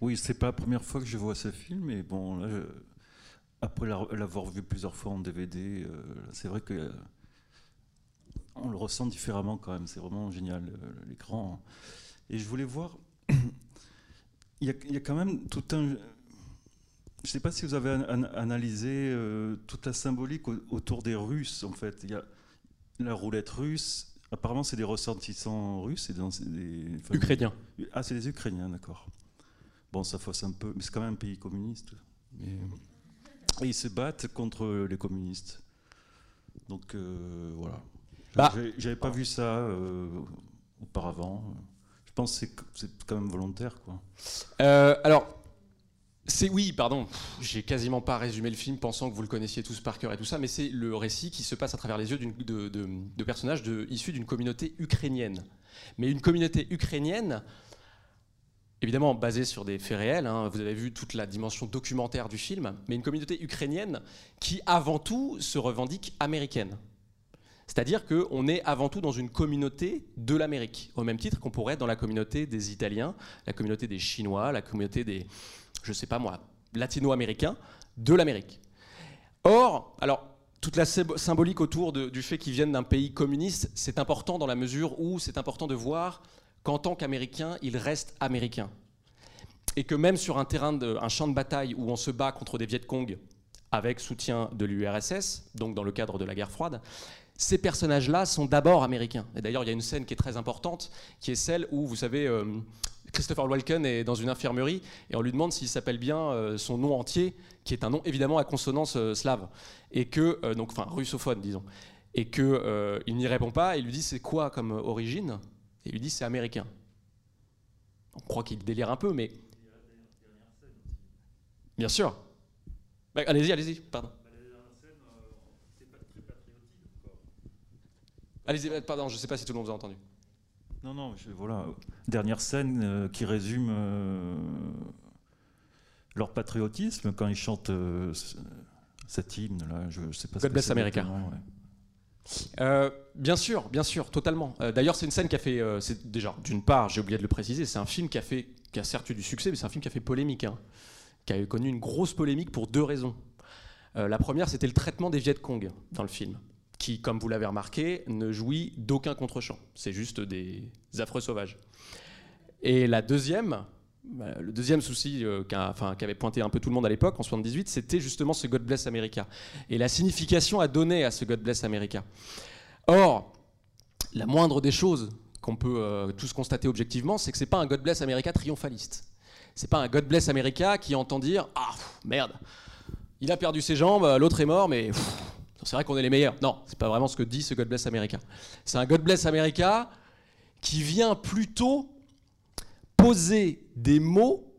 Oui, c'est pas la première fois que je vois ce film, mais bon, là, après l'avoir vu plusieurs fois en DVD, euh, c'est vrai que on le ressent différemment quand même. C'est vraiment génial l'écran. Et je voulais voir, il y, a, quand même tout un. Je ne sais pas si vous avez analysé euh, toute la symbolique autour des Russes, en fait. Il y a la roulette russe. Apparemment, c'est des ressortissants russes et des, Ukrainiens. Ah, c'est des Ukrainiens, d'accord. Bon, ça fausse un peu, mais c'est quand même un pays communiste. Et ils se battent contre les communistes. Donc euh, voilà. Bah. J'avais pas vu ça euh, auparavant. Je pense que c'est quand même volontaire. Quoi. Euh, alors, c'est oui, pardon, j'ai quasiment pas résumé le film pensant que vous le connaissiez tous par cœur et tout ça, mais c'est le récit qui se passe à travers les yeux de, de, personnages issus d'une communauté ukrainienne. Mais une communauté ukrainienne évidemment basé sur des faits réels, hein. vous avez vu toute la dimension documentaire du film, mais une communauté ukrainienne qui avant tout se revendique américaine. C'est-à-dire qu'on est avant tout dans une communauté de l'Amérique, au même titre qu'on pourrait être dans la communauté des Italiens, la communauté des Chinois, la communauté des, je sais pas moi, latino-américains de l'Amérique. Or, alors, toute la symbolique autour du fait qu'ils viennent d'un pays communiste, c'est important dans la mesure où c'est important de voir qu'en tant qu'Américain, il reste américain. Et que même sur un terrain, un champ de bataille où on se bat contre des Viet Cong avec soutien de l'URSS, donc dans le cadre de la guerre froide, ces personnages-là sont d'abord américains. Et d'ailleurs, il y a une scène qui est très importante, qui est celle où, vous savez, euh, Christopher Walken est dans une infirmerie et on lui demande s'il s'appelle bien euh, son nom entier, qui est un nom évidemment à consonance euh, slave, et que, donc, enfin, russophone, disons, et qu'il il n'y répond pas. Et il lui dit c'est quoi comme origine? Et il lui dit c'est américain. On croit qu'il délire un peu, mais bien sûr. Bah, allez-y, allez-y, pardon. Allez-y, euh, pardon, je ne sais pas si tout le monde vous a entendu. Non, non, voilà. Dernière scène euh, qui résume euh, leur patriotisme quand ils chantent cet hymne là. Je, sais pas. God bless America. Bien sûr, bien sûr, totalement. D'ailleurs, c'est une scène qui a fait, c'est déjà d'une part, j'ai oublié de le préciser, c'est un film qui a fait, qui a certes eu du succès, mais c'est un film qui a fait polémique, hein, qui a connu une grosse polémique pour deux raisons. la première, c'était le traitement des Viet Cong dans le film qui, comme vous l'avez remarqué, ne jouit d'aucun contre-champ. C'est juste des affreux sauvages. Et la deuxième, le deuxième souci euh, qu'avait pointé un peu tout le monde à l'époque, en 78, c'était justement ce God Bless America. Et la signification à donner à ce God Bless America. Or, la moindre des choses qu'on peut euh, tous constater objectivement, c'est que c'est pas un God Bless America triomphaliste. C'est pas un God Bless America qui entend dire Ah, merde, il a perdu ses jambes, l'autre est mort, mais c'est vrai qu'on est les meilleurs. Non, c'est pas vraiment ce que dit ce God Bless America. C'est un God Bless America qui vient plutôt poser des mots,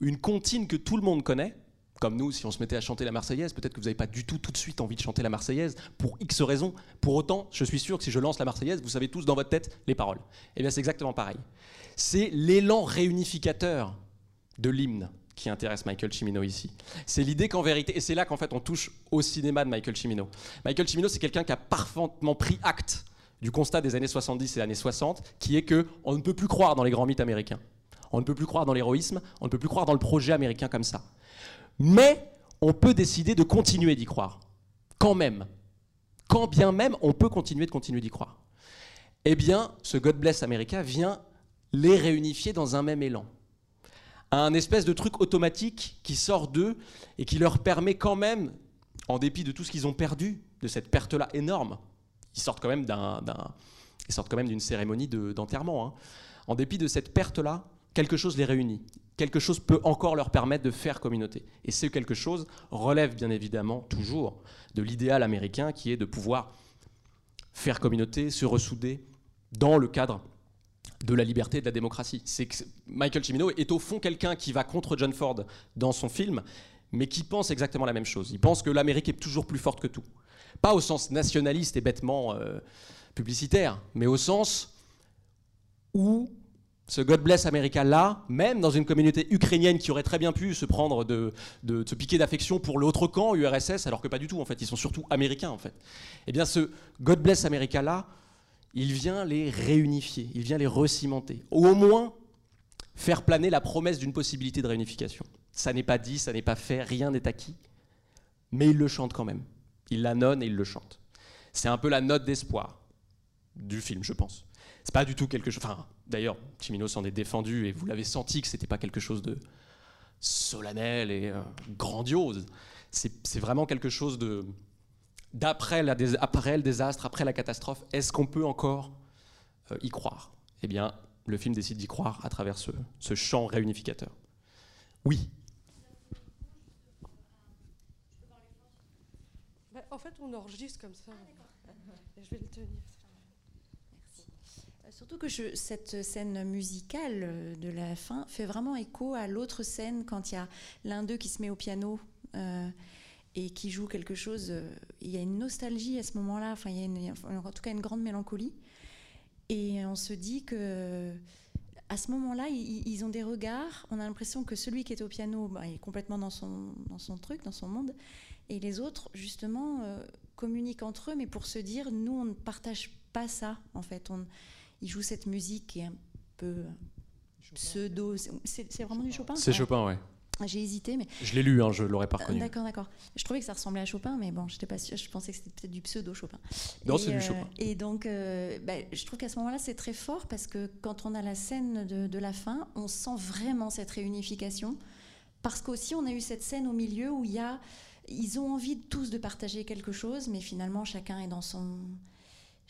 une comptine que tout le monde connaît. Comme nous, si on se mettait à chanter la Marseillaise, peut-être que vous n'avez pas du tout tout de suite envie de chanter la Marseillaise pour X raisons. Pour autant, je suis sûr que si je lance la Marseillaise, vous savez tous dans votre tête les paroles. Eh bien, c'est exactement pareil. C'est l'élan réunificateur de l'hymne qui intéresse Michael Cimino ici. C'est l'idée qu'en vérité, et c'est là qu'en fait on touche au cinéma de Michael Cimino. Michael Cimino, c'est quelqu'un qui a parfaitement pris acte du constat des années 70 et années 60, qui est que on ne peut plus croire dans les grands mythes américains. On ne peut plus croire dans l'héroïsme, on ne peut plus croire dans le projet américain comme ça. Mais on peut décider de continuer d'y croire. Quand même. Quand bien même on peut continuer de continuer d'y croire. Eh bien, ce God Bless America vient les réunifier dans un même élan un espèce de truc automatique qui sort d'eux et qui leur permet quand même, en dépit de tout ce qu'ils ont perdu, de cette perte-là énorme, ils sortent quand même d'un, ils sortent quand même d'une cérémonie d'enterrement. Hein. En dépit de cette perte-là, quelque chose les réunit. Quelque chose peut encore leur permettre de faire communauté. Et ce quelque chose relève bien évidemment toujours de l'idéal américain qui est de pouvoir faire communauté, se ressouder dans le cadre de la liberté et de la démocratie. Michael Cimino est au fond quelqu'un qui va contre John Ford dans son film, mais qui pense exactement la même chose. Il pense que l'Amérique est toujours plus forte que tout. Pas au sens nationaliste et bêtement euh, publicitaire, mais au sens où ce God bless America là, même dans une communauté ukrainienne qui aurait très bien pu se prendre de, se piquer d'affection pour l'autre camp, URSS, alors que pas du tout en fait, ils sont surtout américains en fait. Eh bien ce God bless America là il vient les réunifier, il vient les recimenter, ou au moins faire planer la promesse d'une possibilité de réunification. Ça n'est pas dit, ça n'est pas fait, rien n'est acquis, mais il le chante quand même. Il l'annonce et il le chante. C'est un peu la note d'espoir du film, je pense. C'est pas du tout quelque chose. Enfin, d'ailleurs, Chimino s'en est défendu et vous l'avez senti que c'était pas quelque chose de solennel et euh, grandiose. C'est vraiment quelque chose de, d'après le désastre, après la catastrophe, est-ce qu'on peut encore euh, y croire? Eh bien, le film décide d'y croire à travers ce, ce champ réunificateur. Oui. Bah, en fait, on enregistre comme ça. je vais le tenir. Euh, surtout que cette scène musicale euh, de la fin fait vraiment écho à l'autre scène quand il y a l'un d'eux qui se met au piano et qui joue quelque chose. Euh, il y a une nostalgie à ce moment-là, enfin, il y a en tout cas une grande mélancolie. Et on se dit que à ce moment-là, ils, ont des regards. On a l'impression que celui qui est au piano bah, est complètement dans son, truc, dans son monde. Et les autres, justement, euh, communiquent entre eux, mais pour se dire, nous, on ne partage pas ça, en fait. On, ils jouent cette musique qui est un peu pseudo. C'est vraiment du Chopin C'est Chopin, ouais. J'ai hésité, mais. Je l'ai lu, hein, je l'aurais pas reconnu. D'accord, d'accord. Je trouvais que ça ressemblait à Chopin, mais bon, j'étais pas sûre. Je pensais que c'était peut-être du pseudo Chopin. Non, c'est du euh, Chopin. Et donc, euh, bah, je trouve qu'à ce moment-là, c'est très fort parce que quand on a la scène de, de, la fin, on sent vraiment cette réunification. Parce qu'aussi, on a eu cette scène au milieu où il y a ils ont envie tous de partager quelque chose, mais finalement chacun est dans son,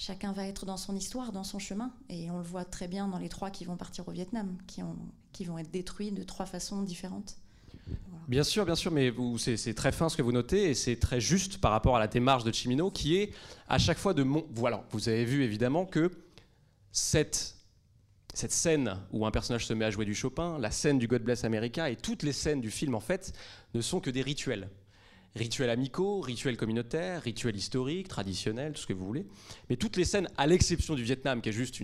chacun va être dans son histoire, dans son chemin, et on le voit très bien dans les trois qui vont partir au Vietnam, qui, qui vont être détruits de trois façons différentes. Bien sûr, bien sûr, mais c'est très fin ce que vous notez et c'est très juste par rapport à la démarche de Chimino qui est à chaque fois de mon. Voilà, vous avez vu évidemment que cette scène où un personnage se met à jouer du Chopin, la scène du God Bless America et toutes les scènes du film en fait ne sont que des rituels. Rituels amicaux, rituels communautaires, rituels historiques, traditionnels, tout ce que vous voulez. Mais toutes les scènes, à l'exception du Vietnam, qui est juste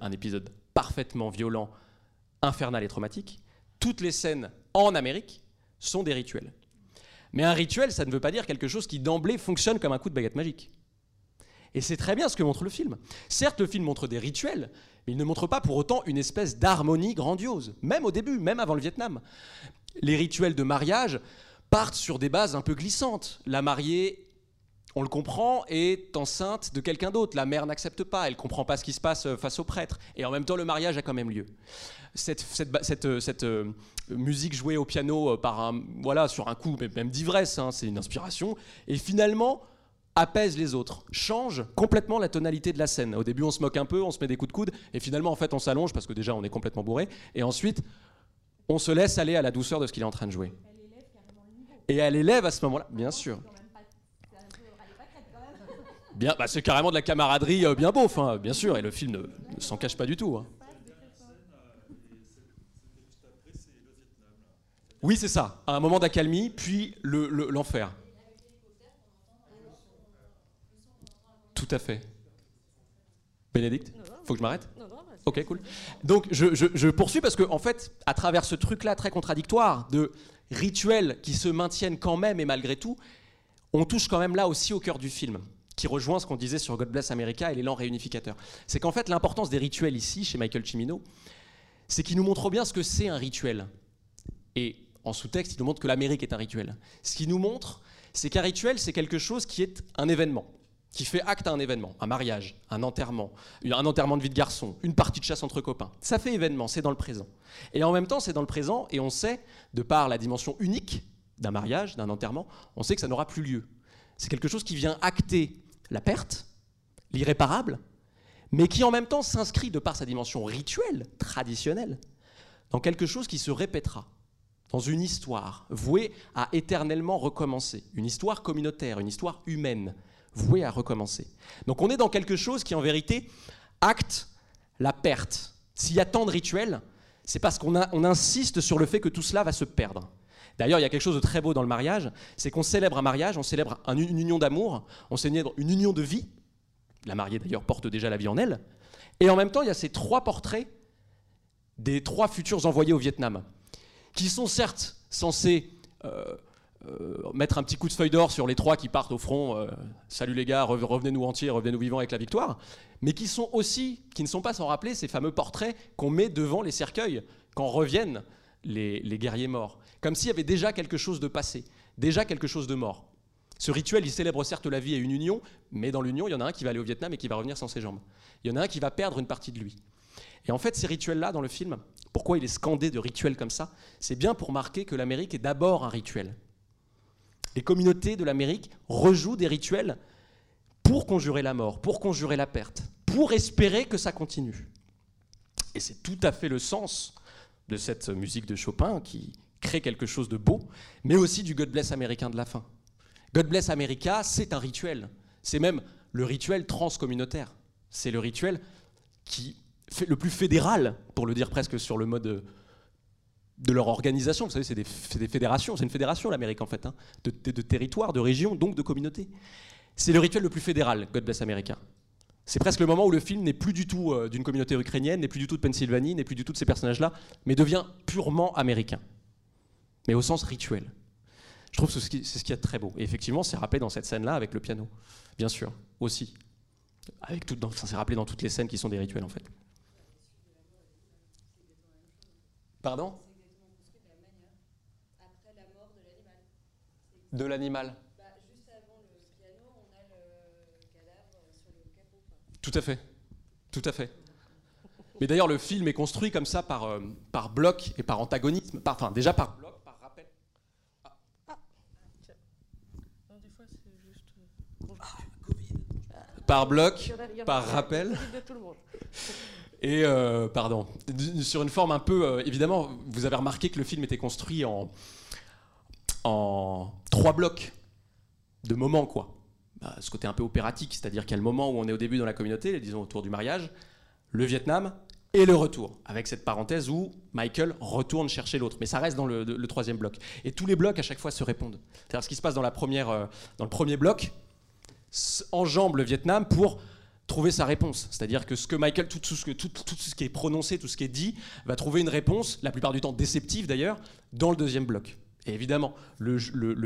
un épisode parfaitement violent, infernal et traumatique, toutes les scènes en Amérique sont des rituels. Mais un rituel, ça ne veut pas dire quelque chose qui d'emblée fonctionne comme un coup de baguette magique. Et c'est très bien ce que montre le film. Certes, le film montre des rituels, mais il ne montre pas pour autant une espèce d'harmonie grandiose, même au début, même avant le Vietnam. Les rituels de mariage partent sur des bases un peu glissantes. La mariée, on le comprend, est enceinte de quelqu'un d'autre. La mère n'accepte pas, elle comprend pas ce qui se passe euh, face au prêtre. Et en même temps, le mariage a quand même lieu. Cette, cette, euh, musique jouée au piano euh, par un, voilà, sur un coup même d'ivresse, hein, c'est une inspiration, et finalement apaise les autres, change complètement la tonalité de la scène. Au début, on se moque un peu, on se met des coups de coude, et finalement, en fait, on s'allonge parce que déjà, on est complètement bourré, et ensuite, on se laisse aller à la douceur de ce qu'il est en train de jouer. Et elle élève à ce moment-là, bien sûr. Bien, bah c'est carrément de la camaraderie euh, bien beau, hein, bien sûr, et le film ne, s'en cache pas du tout. Hein. Oui, c'est ça. Un moment d'accalmie, puis l'enfer. Tout à fait. Bénédicte Faut que je m'arrête Ok, cool. Donc je, poursuis parce que en fait, à travers ce truc-là très contradictoire de rituels qui se maintiennent quand même et malgré tout, on touche quand même là aussi au cœur du film, qui rejoint ce qu'on disait sur God Bless America et l'élan réunificateur. C'est qu'en fait, l'importance des rituels ici, chez Michael Cimino, c'est qu'il nous montre bien ce que c'est un rituel. Et en sous-texte, il nous montre que l'Amérique est un rituel. Ce qui nous montre, c'est qu'un rituel, c'est quelque chose qui est un événement, qui fait acte à un événement, un mariage, un enterrement, un enterrement de vie de garçon, une partie de chasse entre copains. Ça fait événement, c'est dans le présent. Et en même temps, c'est dans le présent, et on sait, de par la dimension unique d'un mariage, d'un enterrement, on sait que ça n'aura plus lieu. C'est quelque chose qui vient acter la perte, l'irréparable, mais qui en même temps s'inscrit de par sa dimension rituelle, traditionnelle, dans quelque chose qui se répétera dans une histoire vouée à éternellement recommencer, une histoire communautaire, une histoire humaine, vouée à recommencer. Donc on est dans quelque chose qui en vérité acte la perte. S'il y a tant de rituels, c'est parce qu'on on insiste sur le fait que tout cela va se perdre. D'ailleurs, il y a quelque chose de très beau dans le mariage, c'est qu'on célèbre un mariage, on célèbre une union d'amour, on célèbre une union de vie. La mariée d'ailleurs porte déjà la vie en elle. Et en même temps, il y a ces trois portraits des trois futurs envoyés au Vietnam qui sont certes censés euh, mettre un petit coup de feuille d'or sur les trois qui partent au front, euh, salut les gars, revenez-nous entiers, revenez-nous vivants avec la victoire, mais qui sont aussi, qui ne sont pas sans rappeler ces fameux portraits qu'on met devant les cercueils quand reviennent les, les guerriers morts, comme s'il y avait déjà quelque chose de passé, déjà quelque chose de mort. Ce rituel, il célèbre certes la vie et une union, mais dans l'union, il y en a un qui va aller au Vietnam et qui va revenir sans ses jambes. Il y en a un qui va perdre une partie de lui. Et en fait, ces rituels-là, dans le film, pourquoi il est scandé de rituels comme ça C'est bien pour marquer que l'Amérique est d'abord un rituel. Les communautés de l'Amérique rejouent des rituels pour conjurer la mort, pour conjurer la perte, pour espérer que ça continue. Et c'est tout à fait le sens de cette musique de Chopin qui crée quelque chose de beau, mais aussi du God Bless américain de la fin. God Bless America, c'est un rituel. C'est même le rituel transcommunautaire. C'est le rituel qui le plus fédéral, pour le dire presque sur le mode de leur organisation. Vous savez, c'est des, fédérations, c'est une fédération l'Amérique en fait, hein, de, territoires, de régions, donc de communautés. C'est le rituel le plus fédéral, God Bless America. C'est presque le moment où le film n'est plus du tout euh, d'une communauté ukrainienne, n'est plus du tout de Pennsylvanie, n'est plus du tout de ces personnages-là, mais devient purement américain. Mais au sens rituel. Je trouve que c'est ce qui est très beau. Et effectivement, c'est rappelé dans cette scène-là avec le piano, bien sûr, aussi. Avec tout, c'est rappelé dans toutes les scènes qui sont des rituels en fait. Pardon? de l'animal. Tout à fait. Tout à fait. Mais d'ailleurs, le film est construit comme ça par, euh, par bloc et par antagonisme. Par, enfin, déjà par bloc, par rappel. Ah. Des fois, juste. Ah, Par bloc, par rappel. Et euh, pardon, sur une forme un peu, euh, évidemment, vous avez remarqué que le film était construit en, en trois blocs de moments quoi. Bah, ce côté un peu opératique, c'est-à-dire qu'il y a le moment où on est au début dans la communauté, disons autour du mariage, le Vietnam et le retour, avec cette parenthèse où Michael retourne chercher l'autre, mais ça reste dans le, troisième bloc. Et tous les blocs à chaque fois se répondent. C'est-à-dire ce qui se passe dans la première, euh, dans le premier bloc enjambe le Vietnam pour trouver sa réponse. C'est-à-dire que ce que Michael, tout ce qui est prononcé, tout ce qui est dit, va trouver une réponse, la plupart du temps déceptive d'ailleurs, dans le deuxième bloc. Et évidemment, le,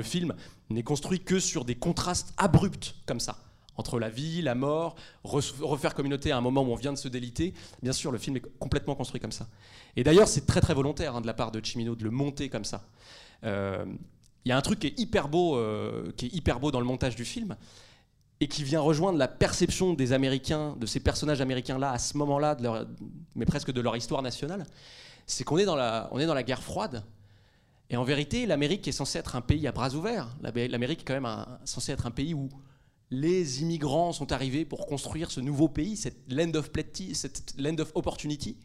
film n'est construit que sur des contrastes abrupts comme ça, entre la vie, la mort, re- refaire communauté à un moment où on vient de se déliter. Bien sûr, le film est complètement construit comme ça. Et d'ailleurs, c'est très très volontaire hein, de la part de Chimino de le monter comme ça. Euh, Il y a un truc qui est hyper beau, euh, qui est hyper beau dans le montage du film, et qui vient rejoindre la perception des Américains, de ces personnages américains-là, à ce moment-là, mais presque de leur histoire nationale, c'est qu'on est dans la guerre froide. Et en vérité, l'Amérique est censée être un pays à bras ouverts. L'Amé- L'Amérique est quand même censée être un pays où les immigrants sont arrivés pour construire ce nouveau pays, cette land of plenty, cette land of opportunity.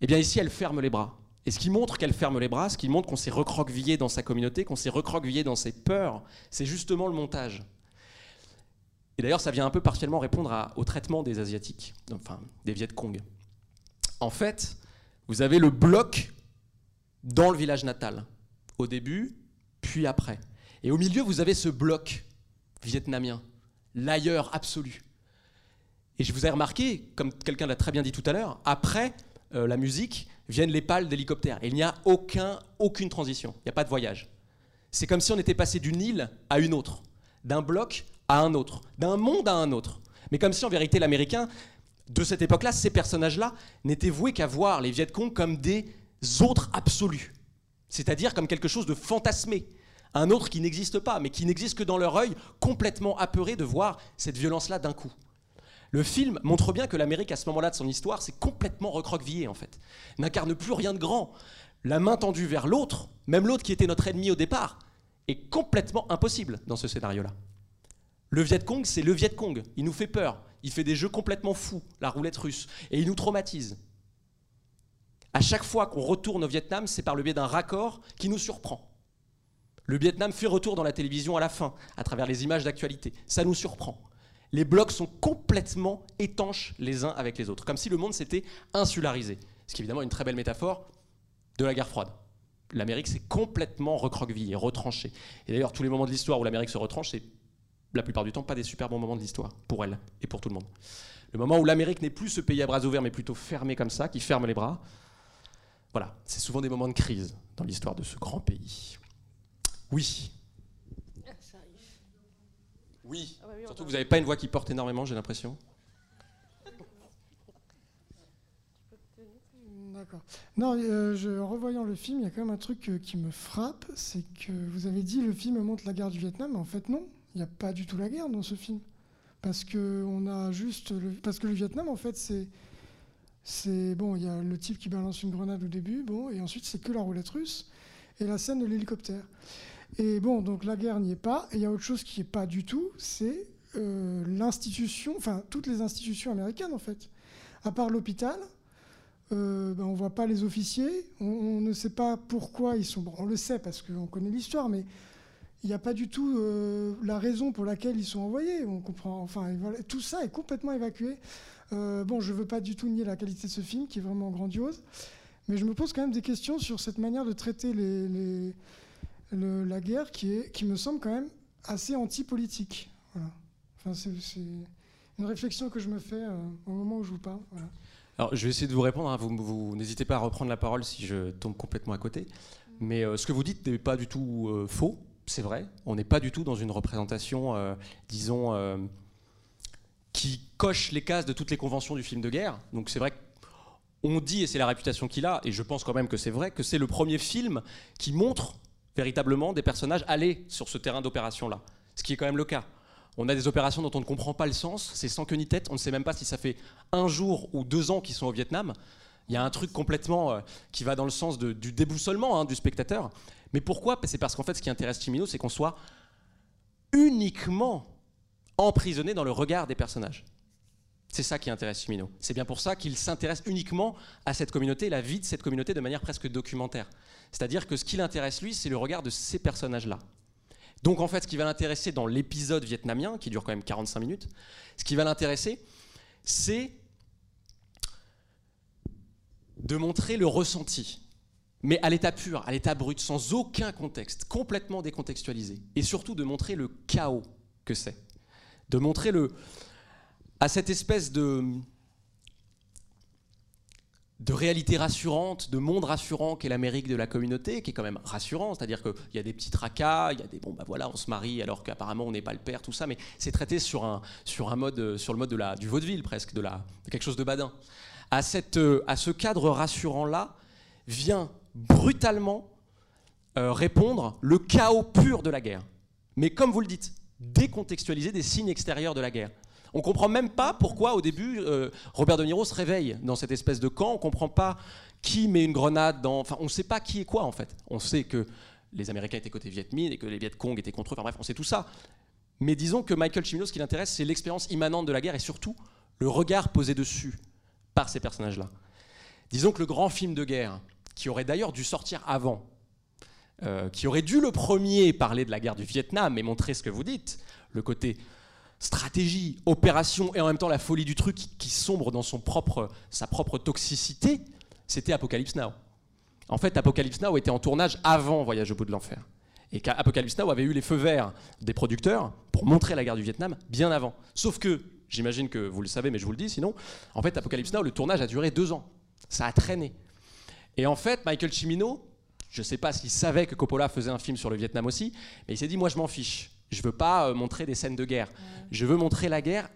Eh bien ici, elle ferme les bras. Et ce qui montre qu'elle ferme les bras, ce qui montre qu'on s'est recroquevillé dans sa communauté, qu'on s'est recroquevillé dans ses peurs, c'est justement le montage. Et d'ailleurs, ça vient un peu partiellement répondre au traitement des Asiatiques, enfin des Viet Cong. En fait, vous avez le bloc dans le village natal, au début, puis après. Et au milieu, vous avez ce bloc vietnamien, l'ailleurs absolu. Et je vous ai remarqué, comme quelqu'un l'a très bien dit tout à l'heure, après euh, la musique viennent les pales d'hélicoptères. Il n'y a aucun, aucune transition, il n'y a pas de voyage. C'est comme si on était passé d'une île à une autre, d'un bloc à un autre, d'un monde à un autre. Mais comme si en vérité l'Américain, de cette époque-là, ces personnages-là, n'étaient voués qu'à voir les Viet Cong comme des autres absolus. C'est-à-dire comme quelque chose de fantasmé. Un autre qui n'existe pas, mais qui n'existe que dans leur œil, complètement apeuré de voir cette violence-là d'un coup. Le film montre bien que l'Amérique, à ce moment-là de son histoire, s'est complètement recroquevillée, en fait. N'incarne plus rien de grand. La main tendue vers l'autre, même l'autre qui était notre ennemi au départ, est complètement impossible dans ce scénario-là. Le Viet Cong, c'est le Viet Cong. Il nous fait peur. Il fait des jeux complètement fous, la roulette russe. Et il nous traumatise. À chaque fois qu'on retourne au Vietnam, c'est par le biais d'un raccord qui nous surprend. Le Vietnam fait retour dans la télévision à la fin, à travers les images d'actualité. Ça nous surprend. Les blocs sont complètement étanches les uns avec les autres, comme si le monde s'était insularisé. Ce qui est évidemment une très belle métaphore de la guerre froide. L'Amérique s'est complètement recroquevillée, retranchée. Et d'ailleurs, tous les moments de l'histoire où l'Amérique se retranche, c'est la plupart du temps pas des super bons moments de l'histoire, pour elle et pour tout le monde. Le moment où l'Amérique n'est plus ce pays à bras ouverts, mais plutôt fermé comme ça, qui ferme les bras, voilà, c'est souvent des moments de crise dans l'histoire de ce grand pays. Oui, oui. Ah bah Surtout que vous n'avez pas une voix qui porte énormément, j'ai l'impression. D'accord. Non, euh, je- en revoyant le film, il y a quand même un truc euh, qui me frappe, c'est que vous avez dit le film montre la guerre du Vietnam, mais en fait non, il n'y a pas du tout la guerre dans ce film, parce que on a juste, le, parce que le Vietnam en fait c'est, c'est bon, il y a le type qui balance une grenade au début, bon, et ensuite c'est que la roulette russe et la scène de l'hélicoptère. Et bon, donc la guerre n'y est pas, et il y a autre chose qui n'est pas du tout, c'est euh, l'institution, enfin toutes les institutions américaines en fait, à part l'hôpital. Euh, ben, on voit pas les officiers, on, ne sait pas pourquoi ils sont. On le sait parce qu'on connaît l'histoire, mais il n'y a pas du tout euh, la raison pour laquelle ils sont envoyés. On comprend. Enfin, tout ça est complètement évacué. Euh, bon, je veux pas du tout nier la qualité de ce film, qui est vraiment grandiose, mais je me pose quand même des questions sur cette manière de traiter la guerre, qui est, qui me semble quand même assez anti-politique. Voilà. Enfin, c'est une réflexion que je me fais euh, au moment où je vous parle. Alors, je vais essayer de vous répondre. hein. Vous, n'hésitez pas à reprendre la parole si je tombe complètement à côté. Mais euh, ce que vous dites n'est pas du tout faux. C'est vrai. On n'est pas du tout dans une représentation, disons, qui coche les cases de toutes les conventions du film de guerre. Donc, c'est vrai qu'on dit, et c'est la réputation qu'il a, et je pense quand même que c'est vrai, que c'est le premier film qui montre véritablement des personnages aller sur ce terrain d'opération-là. Ce qui est quand même le cas. On a des opérations dont on ne comprend pas le sens, c'est sans queue ni tête, on ne sait même pas si ça fait un jour ou deux ans qu'ils sont au Vietnam. Il y a un truc complètement euh, qui va dans le sens du déboussolement hein, du spectateur. Mais pourquoi? C'est parce qu'en fait, ce qui intéresse Chimino, c'est qu'on soit uniquement emprisonné dans le regard des personnages. C'est ça qui intéresse Chimino. C'est bien pour ça qu'il s'intéresse uniquement à cette communauté, la vie de cette communauté de manière presque documentaire. C'est-à-dire que ce qui l'intéresse, lui, c'est le regard de ces personnages-là. Donc en fait, ce qui va l'intéresser dans l'épisode vietnamien, qui dure quand même 45 minutes, ce qui va l'intéresser, c'est de montrer le ressenti, mais à l'état pur, à l'état brut, sans aucun contexte, complètement décontextualisé, et surtout de montrer le chaos que c'est, de montrer le, à cette espèce de, de réalité rassurante, de monde rassurant qu'est l'Amérique de la communauté, qui est quand même rassurant, c'est-à-dire qu'il y a des petits tracas, il y a des bon bah voilà, on se marie alors qu'apparemment on n'est pas le père, tout ça, mais c'est traité sur un, sur un mode, sur le mode de la, du vaudeville presque, de, la, quelque chose de badin. À, cette, à ce cadre rassurant-là vient brutalement euh, répondre le chaos pur de la guerre. Mais comme vous le dites, décontextualiser des signes extérieurs de la guerre. On comprend même pas pourquoi au début euh, Robert De Niro se réveille dans cette espèce de camp. On comprend pas qui met une grenade dans. Enfin, on sait pas qui est quoi en fait. On sait que les Américains étaient côté Viet Minh et que les Viet Cong étaient contre eux. Enfin bref, on sait tout ça. Mais disons que Michael Cimino, ce qui l'intéresse, c'est l'expérience immanente de la guerre et surtout le regard posé dessus par ces personnages-là. Disons que le grand film de guerre, qui aurait d'ailleurs dû sortir avant, euh, qui aurait dû le premier parler de la guerre du Vietnam et montrer ce que vous dites, le côté stratégie, opération et en même temps la folie du truc qui, sombre dans son propre, sa propre toxicité, c'était Apocalypse Now. En fait, Apocalypse Now était en tournage avant Voyage au bout de l'enfer. Et qu'Apocalypse Now avait eu les feux verts des producteurs pour montrer la guerre du Vietnam bien avant. Sauf que, j'imagine que vous le savez, mais je vous le dis sinon, en fait, Apocalypse Now, le tournage a duré deux ans. Ça a traîné. Et en fait, Michael Cimino, je ne sais pas s'il savait que Coppola faisait un film sur le Vietnam aussi, mais il s'est dit, moi je m'en fiche. Je veux pas euh, montrer des scènes de guerre. Je veux montrer la guerre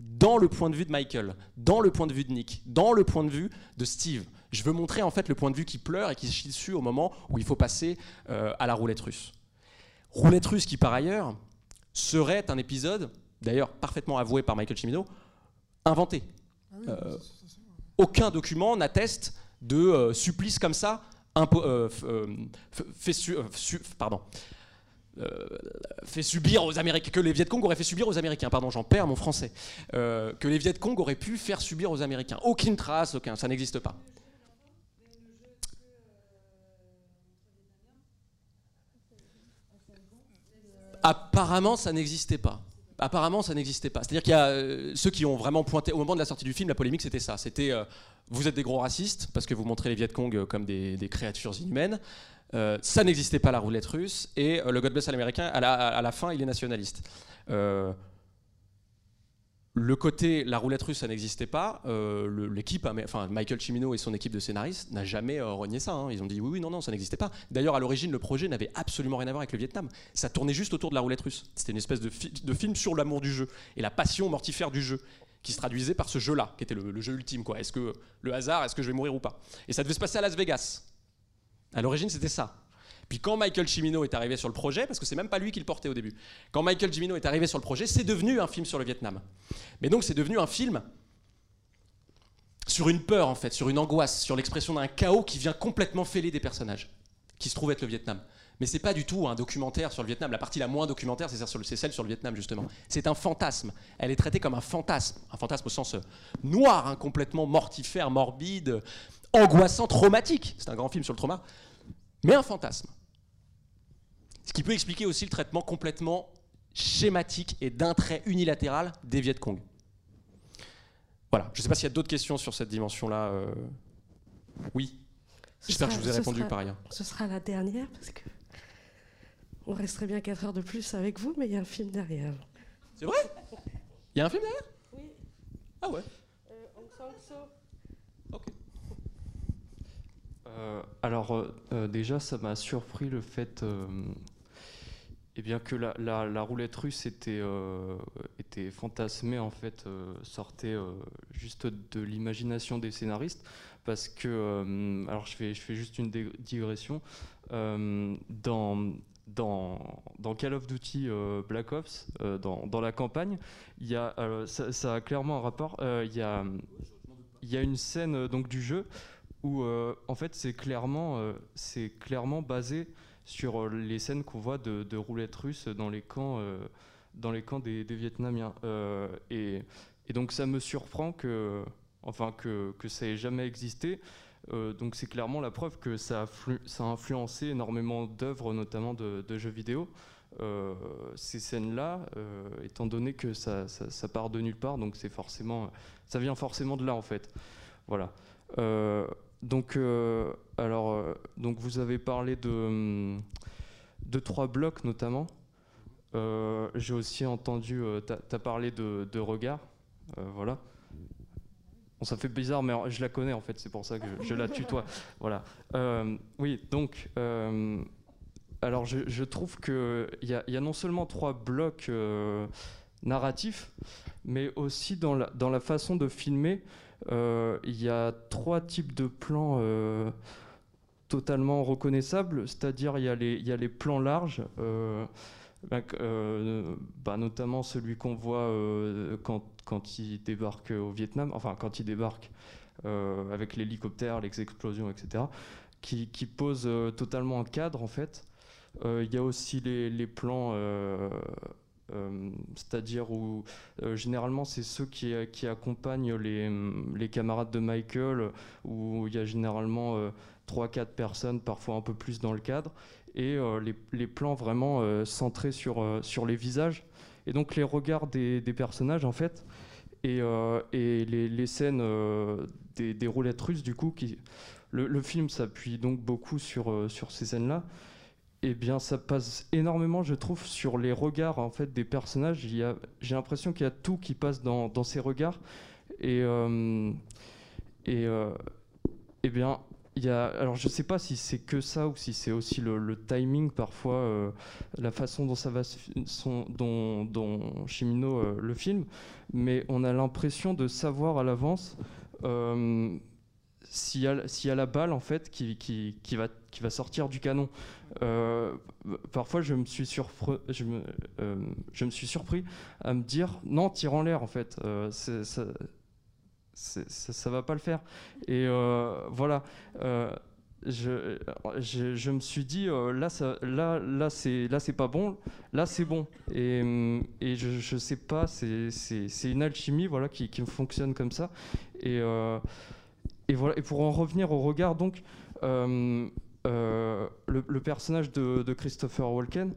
dans le point de vue de Michael, dans le point de vue de Nick, dans le point de vue de Steve. Je veux montrer en fait le point de vue qui pleure et qui se chie dessus au moment où il faut passer euh, à la roulette russe. Roulette russe qui par ailleurs serait un épisode, d'ailleurs parfaitement avoué par Michael Cimino, inventé. Ah euh, aucun document n'atteste de supplice comme ça, fait, pardon, euh, fait subir aux Américains, que les Viet Cong auraient fait subir aux Américains, pardon, j'en perds mon français, euh, que les Viet Cong auraient pu faire subir aux Américains. Aucune trace, aucun, ça n'existe pas. Apparemment, ça n'existait pas. Apparemment, ça n'existait pas. C'est-à-dire qu'il y a euh, ceux qui ont vraiment pointé au moment de la sortie du film, la polémique, c'était ça. C'était vous êtes des gros racistes parce que vous montrez les Viet Cong comme des, créatures inhumaines. Euh, ça n'existait pas la roulette russe et euh, le God bless à la, à la, fin il est nationaliste. Euh, le côté la roulette russe ça n'existait pas. L'équipe, hein, enfin Michael Cimino et son équipe de scénaristes n'a jamais renié ça. Hein. Ils ont dit oui oui non non ça n'existait pas. D'ailleurs à l'origine le projet n'avait absolument rien à voir avec le Vietnam. Ça tournait juste autour de la roulette russe. C'était une espèce de, film sur l'amour du jeu et la passion mortifère du jeu qui se traduisait par ce jeu-là, qui était le, jeu ultime. Est-ce que le hasard, est-ce que je vais mourir ou pas? Et ça devait se passer à Las Vegas. À l'origine, c'était ça. Puis quand Michael Cimino est arrivé sur le projet, parce que c'est même pas lui qui le portait au début, quand Michael Cimino est arrivé sur le projet, c'est devenu un film sur le Vietnam. Mais donc c'est devenu un film sur une peur en fait, sur une angoisse, sur l'expression d'un chaos qui vient complètement fêler des personnages, qui se trouve être le Vietnam. Mais c'est pas du tout un documentaire sur le Vietnam. La partie la moins documentaire, c'est celle sur le Vietnam justement. C'est un fantasme. Elle est traitée comme un fantasme, un fantasme au sens euh, noir, hein, complètement mortifère, morbide, angoissant, traumatique. C'est un grand film sur le trauma, mais un fantasme. Ce qui peut expliquer aussi le traitement complètement schématique et d'un trait unilatéral des Viet Cong. Voilà, je ne sais pas s'il y a d'autres questions sur cette dimension-là. Euh. Oui. J'espère que je vous ai répondu par ailleurs. Ce sera la dernière parce que on resterait bien 4 heures de plus avec vous, mais il y a un film derrière. C'est vrai? Il y a un film derrière? Oui. Ah ouais. Euh, alors euh, euh, déjà, ça m'a surpris le fait eh bien que la, roulette russe était, était fantasmée, en fait, sortait juste de l'imagination des scénaristes, parce que, alors je fais, je fais juste une digression, dans, dans, dans, Call of Duty Black Ops, dans, dans, la campagne, y a, ça, a clairement un rapport, il y a, y a une scène donc, du jeu où euh, en fait c'est clairement, euh, c'est clairement basé sur euh, les scènes qu'on voit de, roulettes russes dans les camps, dans les camps des, Vietnamiens. Et, et, donc ça me surprend que, enfin, que, ça ait jamais existé. donc c'est clairement la preuve que ça a, influencé énormément d'œuvres, notamment de, jeux vidéo. ces scènes-là, étant donné que ça, part de nulle part, donc c'est forcément, ça vient forcément de là en fait. Voilà. Donc, euh, alors, euh, donc vous avez parlé de, hum, de trois blocs notamment. Euh, j'ai aussi entendu, tu as, parlé de, de regard. voilà. Bon, ça fait bizarre, mais je la connais en fait, c'est pour ça que je, la tutoie. Voilà. oui, donc, alors je, trouve qu'il y, y, a non seulement trois blocs narratifs, mais aussi dans la, dans la façon de filmer. Euh, il y a trois types de plans euh, totalement reconnaissables, c'est-à-dire il y, a les, plans larges. Euh, bah, notamment celui qu'on voit quand, il débarque au Vietnam, enfin quand il débarque avec l'hélicoptère, les explosions, etc., qui, qui pose totalement un cadre en fait. Il y a aussi les plans euh, c'est-à-dire où euh, généralement c'est ceux qui, qui accompagnent les, les, camarades de Michael, où il y a généralement 3-4 euh, personnes, parfois un peu plus dans le cadre, et les, les, plans vraiment centrés sur, sur les visages, et donc les regards des, des personnages en fait, et, et les, les, scènes des, des, roulettes russes du coup, qui, le, le film s'appuie donc beaucoup sur, sur ces scènes-là, eh bien, ça passe énormément, je trouve, sur les regards en fait des personnages. J'ai l'impression qu'il y a tout qui passe dans, ces regards. Et, euh, et euh, eh bien, il y a, alors je ne sais pas si c'est que ça ou si c'est aussi le, timing parfois, euh, la façon dont ça va, son, dont, dont Chimino le film, mais on a l'impression de savoir à l'avance s'il y, y, a la balle en fait qui, qui, qui, va, qui va sortir du canon. Euh, parfois, je me, suis surpris, je, me, euh, je me suis surpris à me dire non, tire en l'air en fait. Euh, ça, ça, va pas le faire. Et voilà. Je, me suis dit là ça, là là c'est là c'est pas bon là c'est bon et, et je, je sais pas c'est une alchimie voilà qui, qui fonctionne comme ça et voilà et pour en revenir au regard donc le, personnage de, Christopher Walken,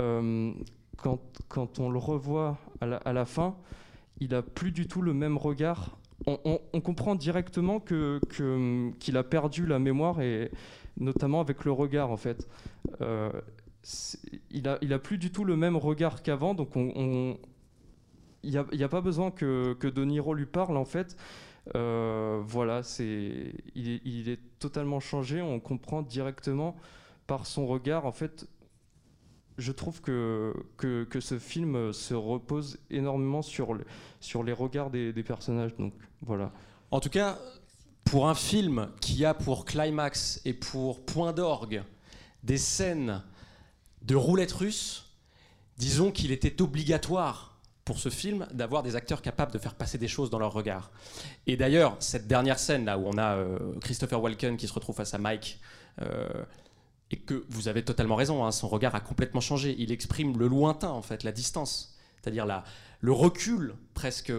euh, quand, on le revoit à la, fin, il a plus du tout le même regard. On, comprend directement que, qu'il a perdu la mémoire et notamment avec le regard en fait. Euh, il a, il a plus du tout le même regard qu'avant, donc on, il n'y a, pas besoin que, que De lui parle en fait. Euh, voilà, c'est, il est, totalement changé. On comprend directement par son regard. En fait, je trouve que, que, ce film se repose énormément sur, sur les regards des, personnages. Donc voilà. En tout cas, pour un film qui a pour climax et pour point d'orgue des scènes de roulette russe, disons qu'il était obligatoire pour ce film d'avoir des acteurs capables de faire passer des choses dans leur regard. Et d'ailleurs, cette dernière scène là où on a euh, Christopher Walken qui se retrouve face à Mike, euh, et que vous avez totalement raison, hein, son regard a complètement changé. Il exprime le lointain en fait, la distance, c'est-à-dire le recul presque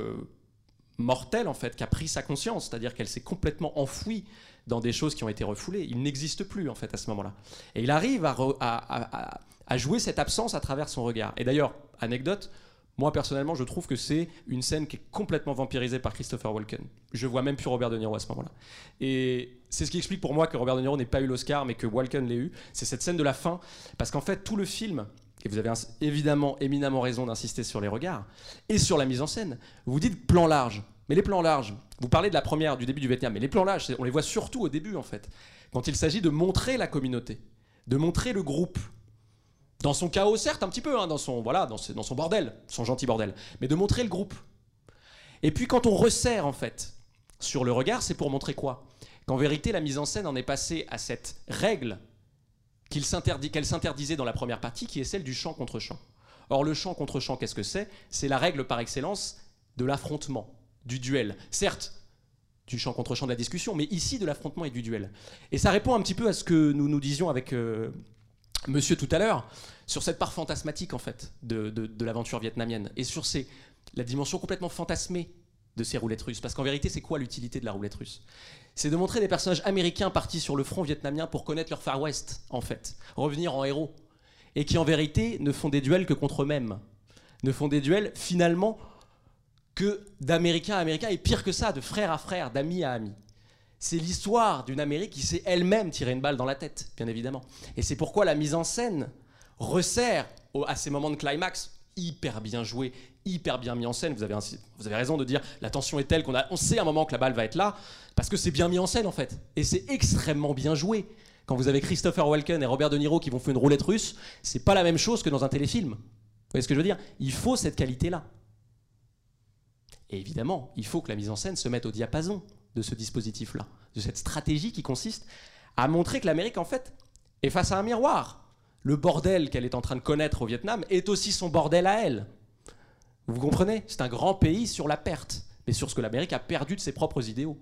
mortel en fait, qui a pris sa conscience, c'est-à-dire qu'elle s'est complètement enfouie dans des choses qui ont été refoulées. Il n'existe plus en fait à ce moment-là. Et il arrive à jouer cette absence à travers son regard. Et d'ailleurs, anecdote, moi, personnellement, je trouve que c'est une scène qui est complètement vampirisée par Christopher Walken. Je vois même plus Robert De Niro à ce moment-là. Et c'est ce qui explique pour moi que Robert De Niro n'ait pas eu l'Oscar, mais que Walken l'ait eu. C'est cette scène de la fin. Parce qu'en fait, tout le film, et vous avez évidemment éminemment raison d'insister sur les regards, et sur la mise en scène, vous dites plan large. Mais les plans larges, vous parlez de la première, du début du Vietnam, mais les plans larges, on les voit surtout au début, en fait. Quand il s'agit de montrer la communauté, de montrer le groupe, dans son chaos, certes, un petit peu, hein, dans, son, voilà, dans, son bordel, son gentil bordel, mais de montrer le groupe. Et puis quand on resserre, en fait, sur le regard, c'est pour montrer quoi? Qu'en vérité, la mise en scène en est passée à cette règle qu'elle s'interdisait dans la première partie, qui est celle du champ contre champ. Or, le champ contre champ, qu'est-ce que c'est? C'est la règle par excellence de l'affrontement, du duel. Certes, du champ contre champ de la discussion, mais ici de l'affrontement et du duel. Et ça répond un petit peu à ce que nous nous disions avec euh, monsieur tout à l'heure, sur cette part fantasmatique en fait de, l'aventure vietnamienne. Et sur ces, la dimension complètement fantasmée de ces roulettes russes. Parce qu'en vérité, c'est quoi l'utilité de la roulette russe? C'est de montrer des personnages américains partis sur le front vietnamien pour connaître leur Far West, en fait, revenir en héros, et qui en vérité ne font des duels que contre eux-mêmes, ne font des duels finalement que d'Américains à Américains, et pire que ça, de frère à frère, d'amis à amis. C'est l'histoire d'une Amérique qui s'est elle-même tiré une balle dans la tête, bien évidemment. Et c'est pourquoi la mise en scène resserre à ces moments de climax hyper bien joués, hyper bien mis en scène. Vous avez, raison de dire la tension est telle qu'on sait à un moment que la balle va être là, parce que c'est bien mis en scène en fait. Et c'est extrêmement bien joué. Quand vous avez Christopher Walken et Robert De Niro qui vont faire une roulette russe, c'est pas la même chose que dans un téléfilm. Vous voyez ce que je veux dire? Il faut cette qualité-là. Et évidemment, il faut que la mise en scène se mette au diapason de ce dispositif-là, de cette stratégie qui consiste à montrer que l'Amérique, en fait, est face à un miroir. Le bordel qu'elle est en train de connaître au Vietnam est aussi son bordel à elle. Vous comprenez? C'est un grand pays sur la perte, mais sur ce que l'Amérique a perdu de ses propres idéaux.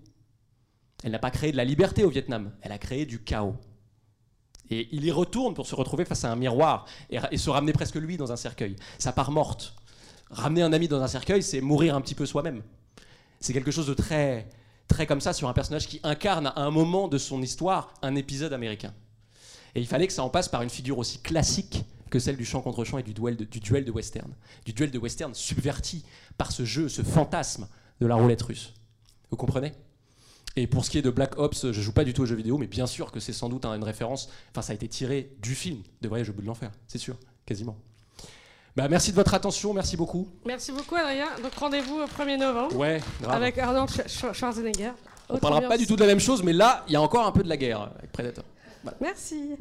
Elle n'a pas créé de la liberté au Vietnam, elle a créé du chaos. Et il y retourne pour se retrouver face à un miroir et, se ramener presque lui dans un cercueil. Sa part morte. Ramener un ami dans un cercueil, c'est mourir un petit peu soi-même. C'est quelque chose de très, très comme ça sur un personnage qui incarne à un moment de son histoire un épisode américain. Et il fallait que ça en passe par une figure aussi classique que celle du chant contre chant et du duel de, du duel de western. Du duel de western subverti par ce jeu, ce fantasme de la roulette russe. Vous comprenez? Et pour ce qui est de Black Ops, je joue pas du tout aux jeux vidéo, mais bien sûr que c'est sans doute une référence. Enfin, ça a été tiré du film de Voyage au bout de l'enfer, c'est sûr, quasiment. Bah, merci de votre attention, merci beaucoup. Merci beaucoup, Adrien. Donc rendez-vous au 1er novembre Ouais, grave. avec Arnold Sch- Sch- Schwarzenegger. On parlera pas du tout de la même chose, mais là, il y a encore un peu de la guerre avec Predator. Merci.